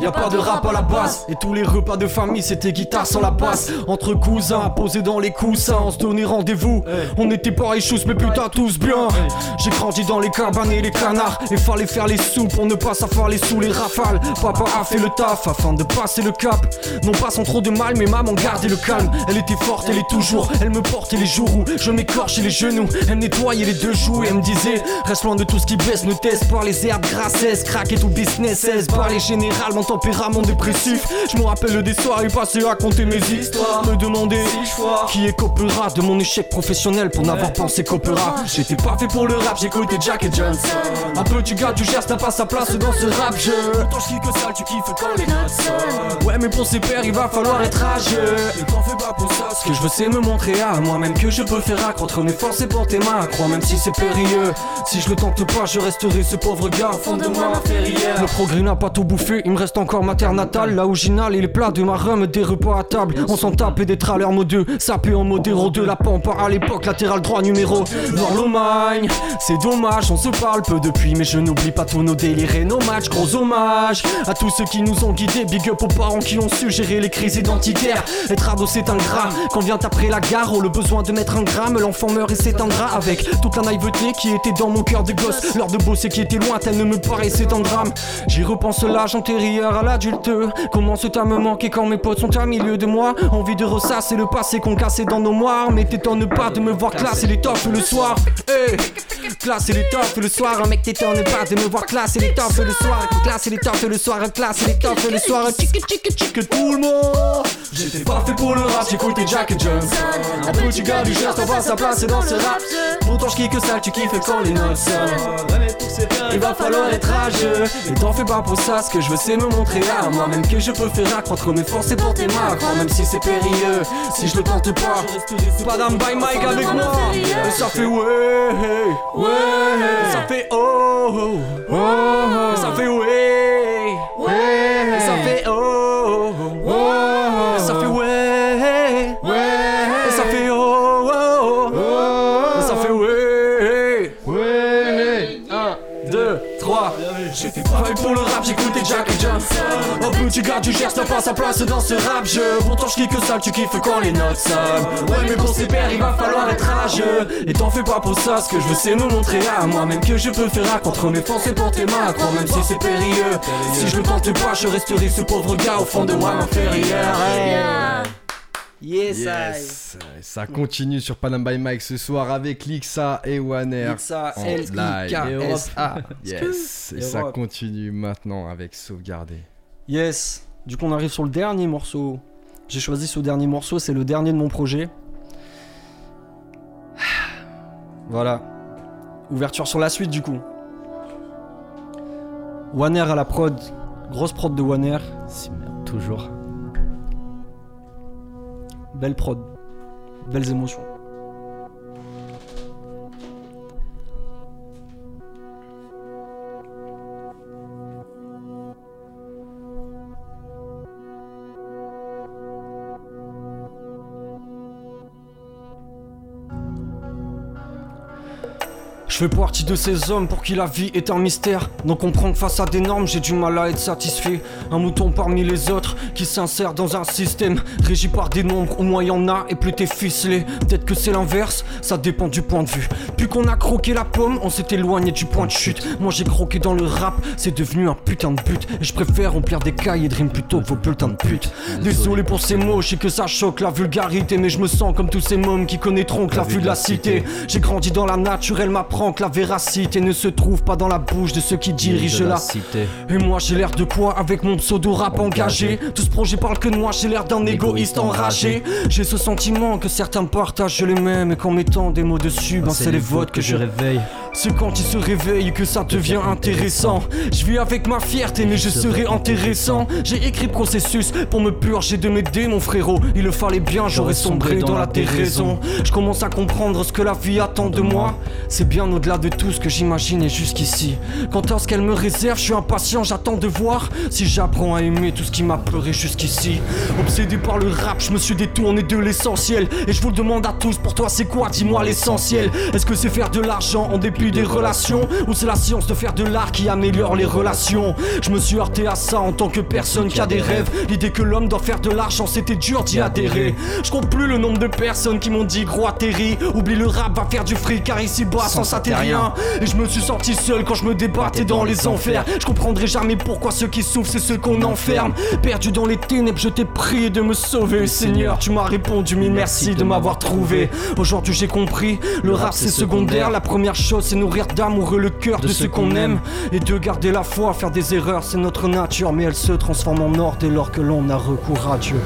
y a pas de rap à la base. Et tous les repas de famille, c'était guitare sans la basse. Entre cousins, posés dans les coussins, on se donnait rendez-vous. On était pareil chousse, mais putain, tous bien. J'ai grandi dans les cabanes et les canards. Et fallait faire les sous pour ne pas s'affaler sous les rafales. Papa a fait le taf afin de passer le cap. Non pas sans trop de mal, mais maman gardait le calme. Elle était forte, elle est toujours. Elle me portait les jours où je m'écorchais les genoux. Elle nettoyait les deux joues et elle me disait Reste loin de tout ce qui baisse, ne teste par les herbes grassesses, crack et tout business, par les mon tempérament dépressif. Je me rappelle des soirées passées à compter mes histoires, me demander qui est copera de mon échec professionnel pour n'avoir pensé qu'opéra. J'étais pas fait pour le rap, j'écoutais Jack et Johnson. Un petit gars du geste n'a pas sa place dans ce rap jeu. Tant je kiffe ça, tu kiffes quand les notes sonnent. Ouais, mais pour ses pères, il va falloir être âgeux. Et t'en fais pas pour ça. Ce que je veux, c'est me montrer à moi-même que je peux faire accroître mes forces et porter ma croix, même si c'est périlleux. Si je le tente pas, je resterai ce pauvre gars au fond de moi, ferrière. Le progrès n'a pas tout bouffé, il me reste encore ma terre natale. Là où et les plats de ma rhum, des repas à table. On s'en tape et des traleurs mode 2, sapé en mode héros de la pompe à l'époque, latéral droit numéro. Dans l'Omagne, c'est dommage, on se parle peu depuis, mais je n'oublie pas tous nos délires et nos matchs. Gros hommage à tous ceux qui nous ont guidés, big up aux parents qui ont su gérer les crises identitaires. Être ado, c'est un drame. Quand vient après la gare, oh, le besoin de mettre un gramme, l'enfant meurt et s'éteindra avec toute la naïveté qui était dans mon cœur de gosse. L'heure de bosser qui était lointaine ne me paraissait un drame. J'y repense l'âge antérieur à l'adulte. Comment ce temps me manquer quand mes potes sont à milieu de moi Envie de ressasser le passé qu'on cassait dans nos moires. Mais t'étonnes pas de me voir classer les toffes le soir. Hey Classer les toffes le soir. Un mec t'étonne pas de me voir classer les toffes le soir. Classer les toffes le soir. Classer les toffes le soir. Tchic tchic tchic tout le monde. J'étais pas fait pour le rap, j'écoutais Jack et Jones. Un petit gars du geste, on va sa place dans ce rap. Pourtant je que ça, tu kiffes quand les notes. Il va falloir être rageux. Et t'en fais pas pour ça, ce que je veux c'est me montrer à moi-même que je peux faire accroître mes forces et porter ma croix, même si c'est périlleux. Si je le tente pas, Madame by Mike avec moi. Ça fait ouais, ouais, ça fait oh, oh, ça fait ouais, ça fait oh, ça fait ouais, ouais, ça fait oh, oh, oh, ça fait ouais, ouais, 1, 2, 3. J'étais pas fait pour le petit gars, tu cherches, t'as pas sa place dans ce rap jeu. Pourtant, je que ça, tu kiffes quand les notes sonnent. Ouais, mais pour ces pères, il va falloir être rageux. Et t'en fais pas pour ça, ce que je veux, c'est me montrer à moi-même que je peux faire à contre mes forces et porter ma croix, même si c'est périlleux. Si je le tente pas, je resterai ce pauvre gars au fond de moi inférieur. Yes, yes. Ça continue sur Panam by Mike ce soir avec Lixa et Waner. Lixa, L I K S A. Yes. Et ça continue maintenant avec Sauvegarder. Yes. Du coup, on arrive sur le dernier morceau. J'ai choisi ce dernier morceau, c'est le dernier de mon projet. Voilà. Ouverture sur la suite du coup. Waner à la prod. Grosse prod de Waner. toujours. Belle prod. Belles émotions. Je fais partie de ces hommes pour qui la vie est un mystère. Donc comprend que face à des normes, j'ai du mal à être satisfait. Un mouton parmi les autres qui s'insère dans un système régi par des nombres. Au moins y en a et plus t'es ficelé. Peut-être que c'est l'inverse, ça dépend du point de vue. Puis qu'on a croqué la pomme, on s'est éloigné du point de chute. Moi j'ai croqué dans le rap, c'est devenu un putain de but. Et je préfère remplir des cahiers de rimes plutôt vos bulletins de pute. Désolé pour ces mots, je sais que ça choque la vulgarité. Mais je me sens comme tous ces mômes qui connaîtront que la vue de la cité. J'ai grandi dans la nature, elle m'apprend que la véracité ne se trouve pas dans la bouche de ceux qui dirigent la cité. Et moi j'ai l'air de quoi avec mon pseudo rap engagé Tout ce projet parle que de moi, j'ai l'air d'un égoïste enragé. J'ai ce sentiment que certains partagent les mêmes et qu'en mettant des mots dessus, ben c'est les votes que je réveille. C'est quand il se réveille que ça devient intéressant. Je vis avec ma fierté, mais je serai intéressant. J'ai écrit processus pour me purger de mes mon frérot. Il le fallait bien, j'aurais sombré dans la déraison. Je commence à comprendre ce que la vie attend de moi. C'est bien au-delà de tout ce que j'imaginais jusqu'ici. Quant à ce qu'elle me réserve, je suis impatient, j'attends de voir si j'apprends à aimer tout ce qui m'a pleuré jusqu'ici. Obsédé par le rap, je me suis détourné de l'essentiel. Et je vous le demande à tous, pour toi c'est quoi? Dis-moi l'essentiel. Est-ce que c'est faire de l'argent en dépit des relations Ou c'est la science de faire de l'art qui améliore les relations. Je me suis heurté à ça en tant que personne qui a des rêves. L'idée que l'homme doit faire de l'argent c'était dur d'y adhérer. Je compte plus le nombre de personnes qui m'ont dit gros atterri Oublie le rap va faire du fric car ici bas sans ça t'es rien. Et je me suis sorti seul quand je me débattais dans les enfers. Je comprendrai jamais pourquoi ceux qui souffrent c'est ceux qu'on enferme. Perdu dans les ténèbres je t'ai prié de me sauver. Seigneur tu m'as répondu mille merci de m'avoir trouvé. Aujourd'hui j'ai compris. Le rap c'est secondaire. La première chose c'est nourrir d'amoureux le cœur de, ceux qu'on aime et de garder la foi, faire des erreurs, c'est notre nature, mais elle se transforme en or dès lors que l'on a recours à Dieu.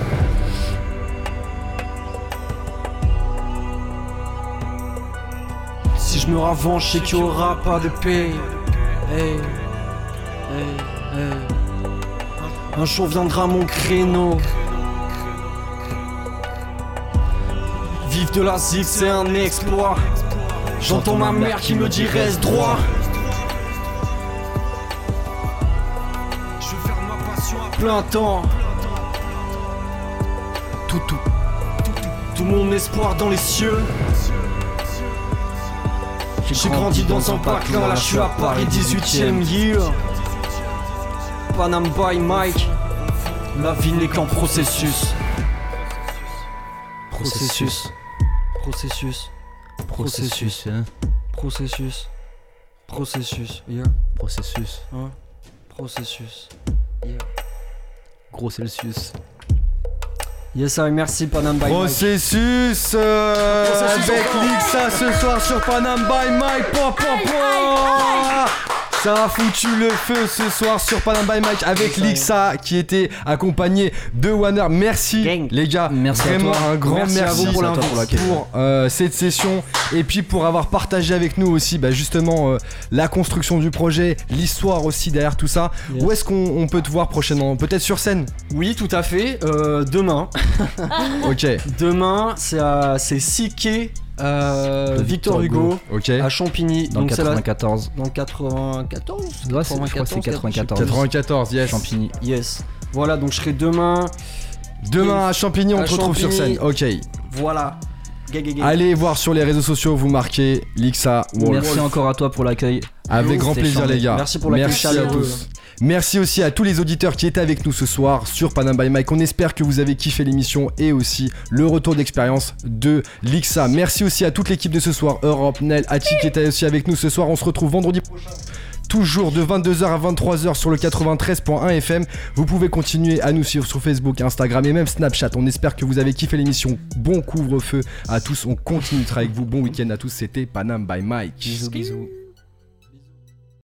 Si je me revanche, c'est qu'il n'y aura pas de paix. Un jour viendra mon créneau. Vivre de la zig, c'est un exploit. J'entends ma mère qui me dit reste droit. Je faire ma passion à plein temps. Tout, tout, tout, mon espoir dans les cieux. J'ai grandi dans un patelin, là je suis à Paris 18ème year. Panam by Mike. La vie n'est qu'un processus. Processus. Processus. Processus. Hein. Processus. Processus. Yeah. Processus. Hein? Processus. Gros Celsius. Yes, sir, merci Panam by Mike. Processus euh, Processus avec. Lixa ce soir sur Panam by Mike. Po, po, po. Ça a foutu le feu ce soir sur Panam by Mike avec Lixa qui était accompagné de Warner. Merci Gang. les gars. Merci à Vraiment toi. un grand merci, Merci à vous pour à toi pour, pour l'accueil. euh, cette session et puis pour avoir partagé avec nous aussi bah, justement euh, la construction du projet, l'histoire aussi derrière tout ça. Yes. Où est-ce qu'on on peut te voir prochainement? Peut-être sur scène? Oui, tout à fait. Euh, demain. Ok. Demain, c'est à c'est Siké, euh, Victor, Victor Hugo, Ok. à Champigny. Dans le donc c'est la- 94. Dans le 94 Ouais, c'est- je crois que c'est 94. 94, yes. Champigny. Yes. Voilà, donc je serai demain. Demain à Champigny, on À te retrouve sur scène. Ok. Voilà. Gay, gay, gay. Allez voir sur les réseaux sociaux, vous marquez Lixa Wolf. Merci encore à toi pour l'accueil. Avec Yo, grand plaisir, les gars. Merci pour l'accueil Merci à tous. Merci aussi à tous les auditeurs qui étaient avec nous ce soir sur Panam by Mike. On espère que vous avez kiffé l'émission et aussi le retour d'expérience de Lixa. Merci aussi à toute l'équipe de ce soir, Europe, Nel, Hachi qui était aussi avec nous ce soir. On se retrouve vendredi prochain. Toujours de 22h à 23h sur le 93.1 FM. Vous pouvez continuer à nous suivre sur Facebook, Instagram et même Snapchat. On espère que vous avez kiffé l'émission. Bon couvre-feu à tous. On continuera avec vous. Bon week-end à tous. C'était Panam by Mike. Bisous, bisous.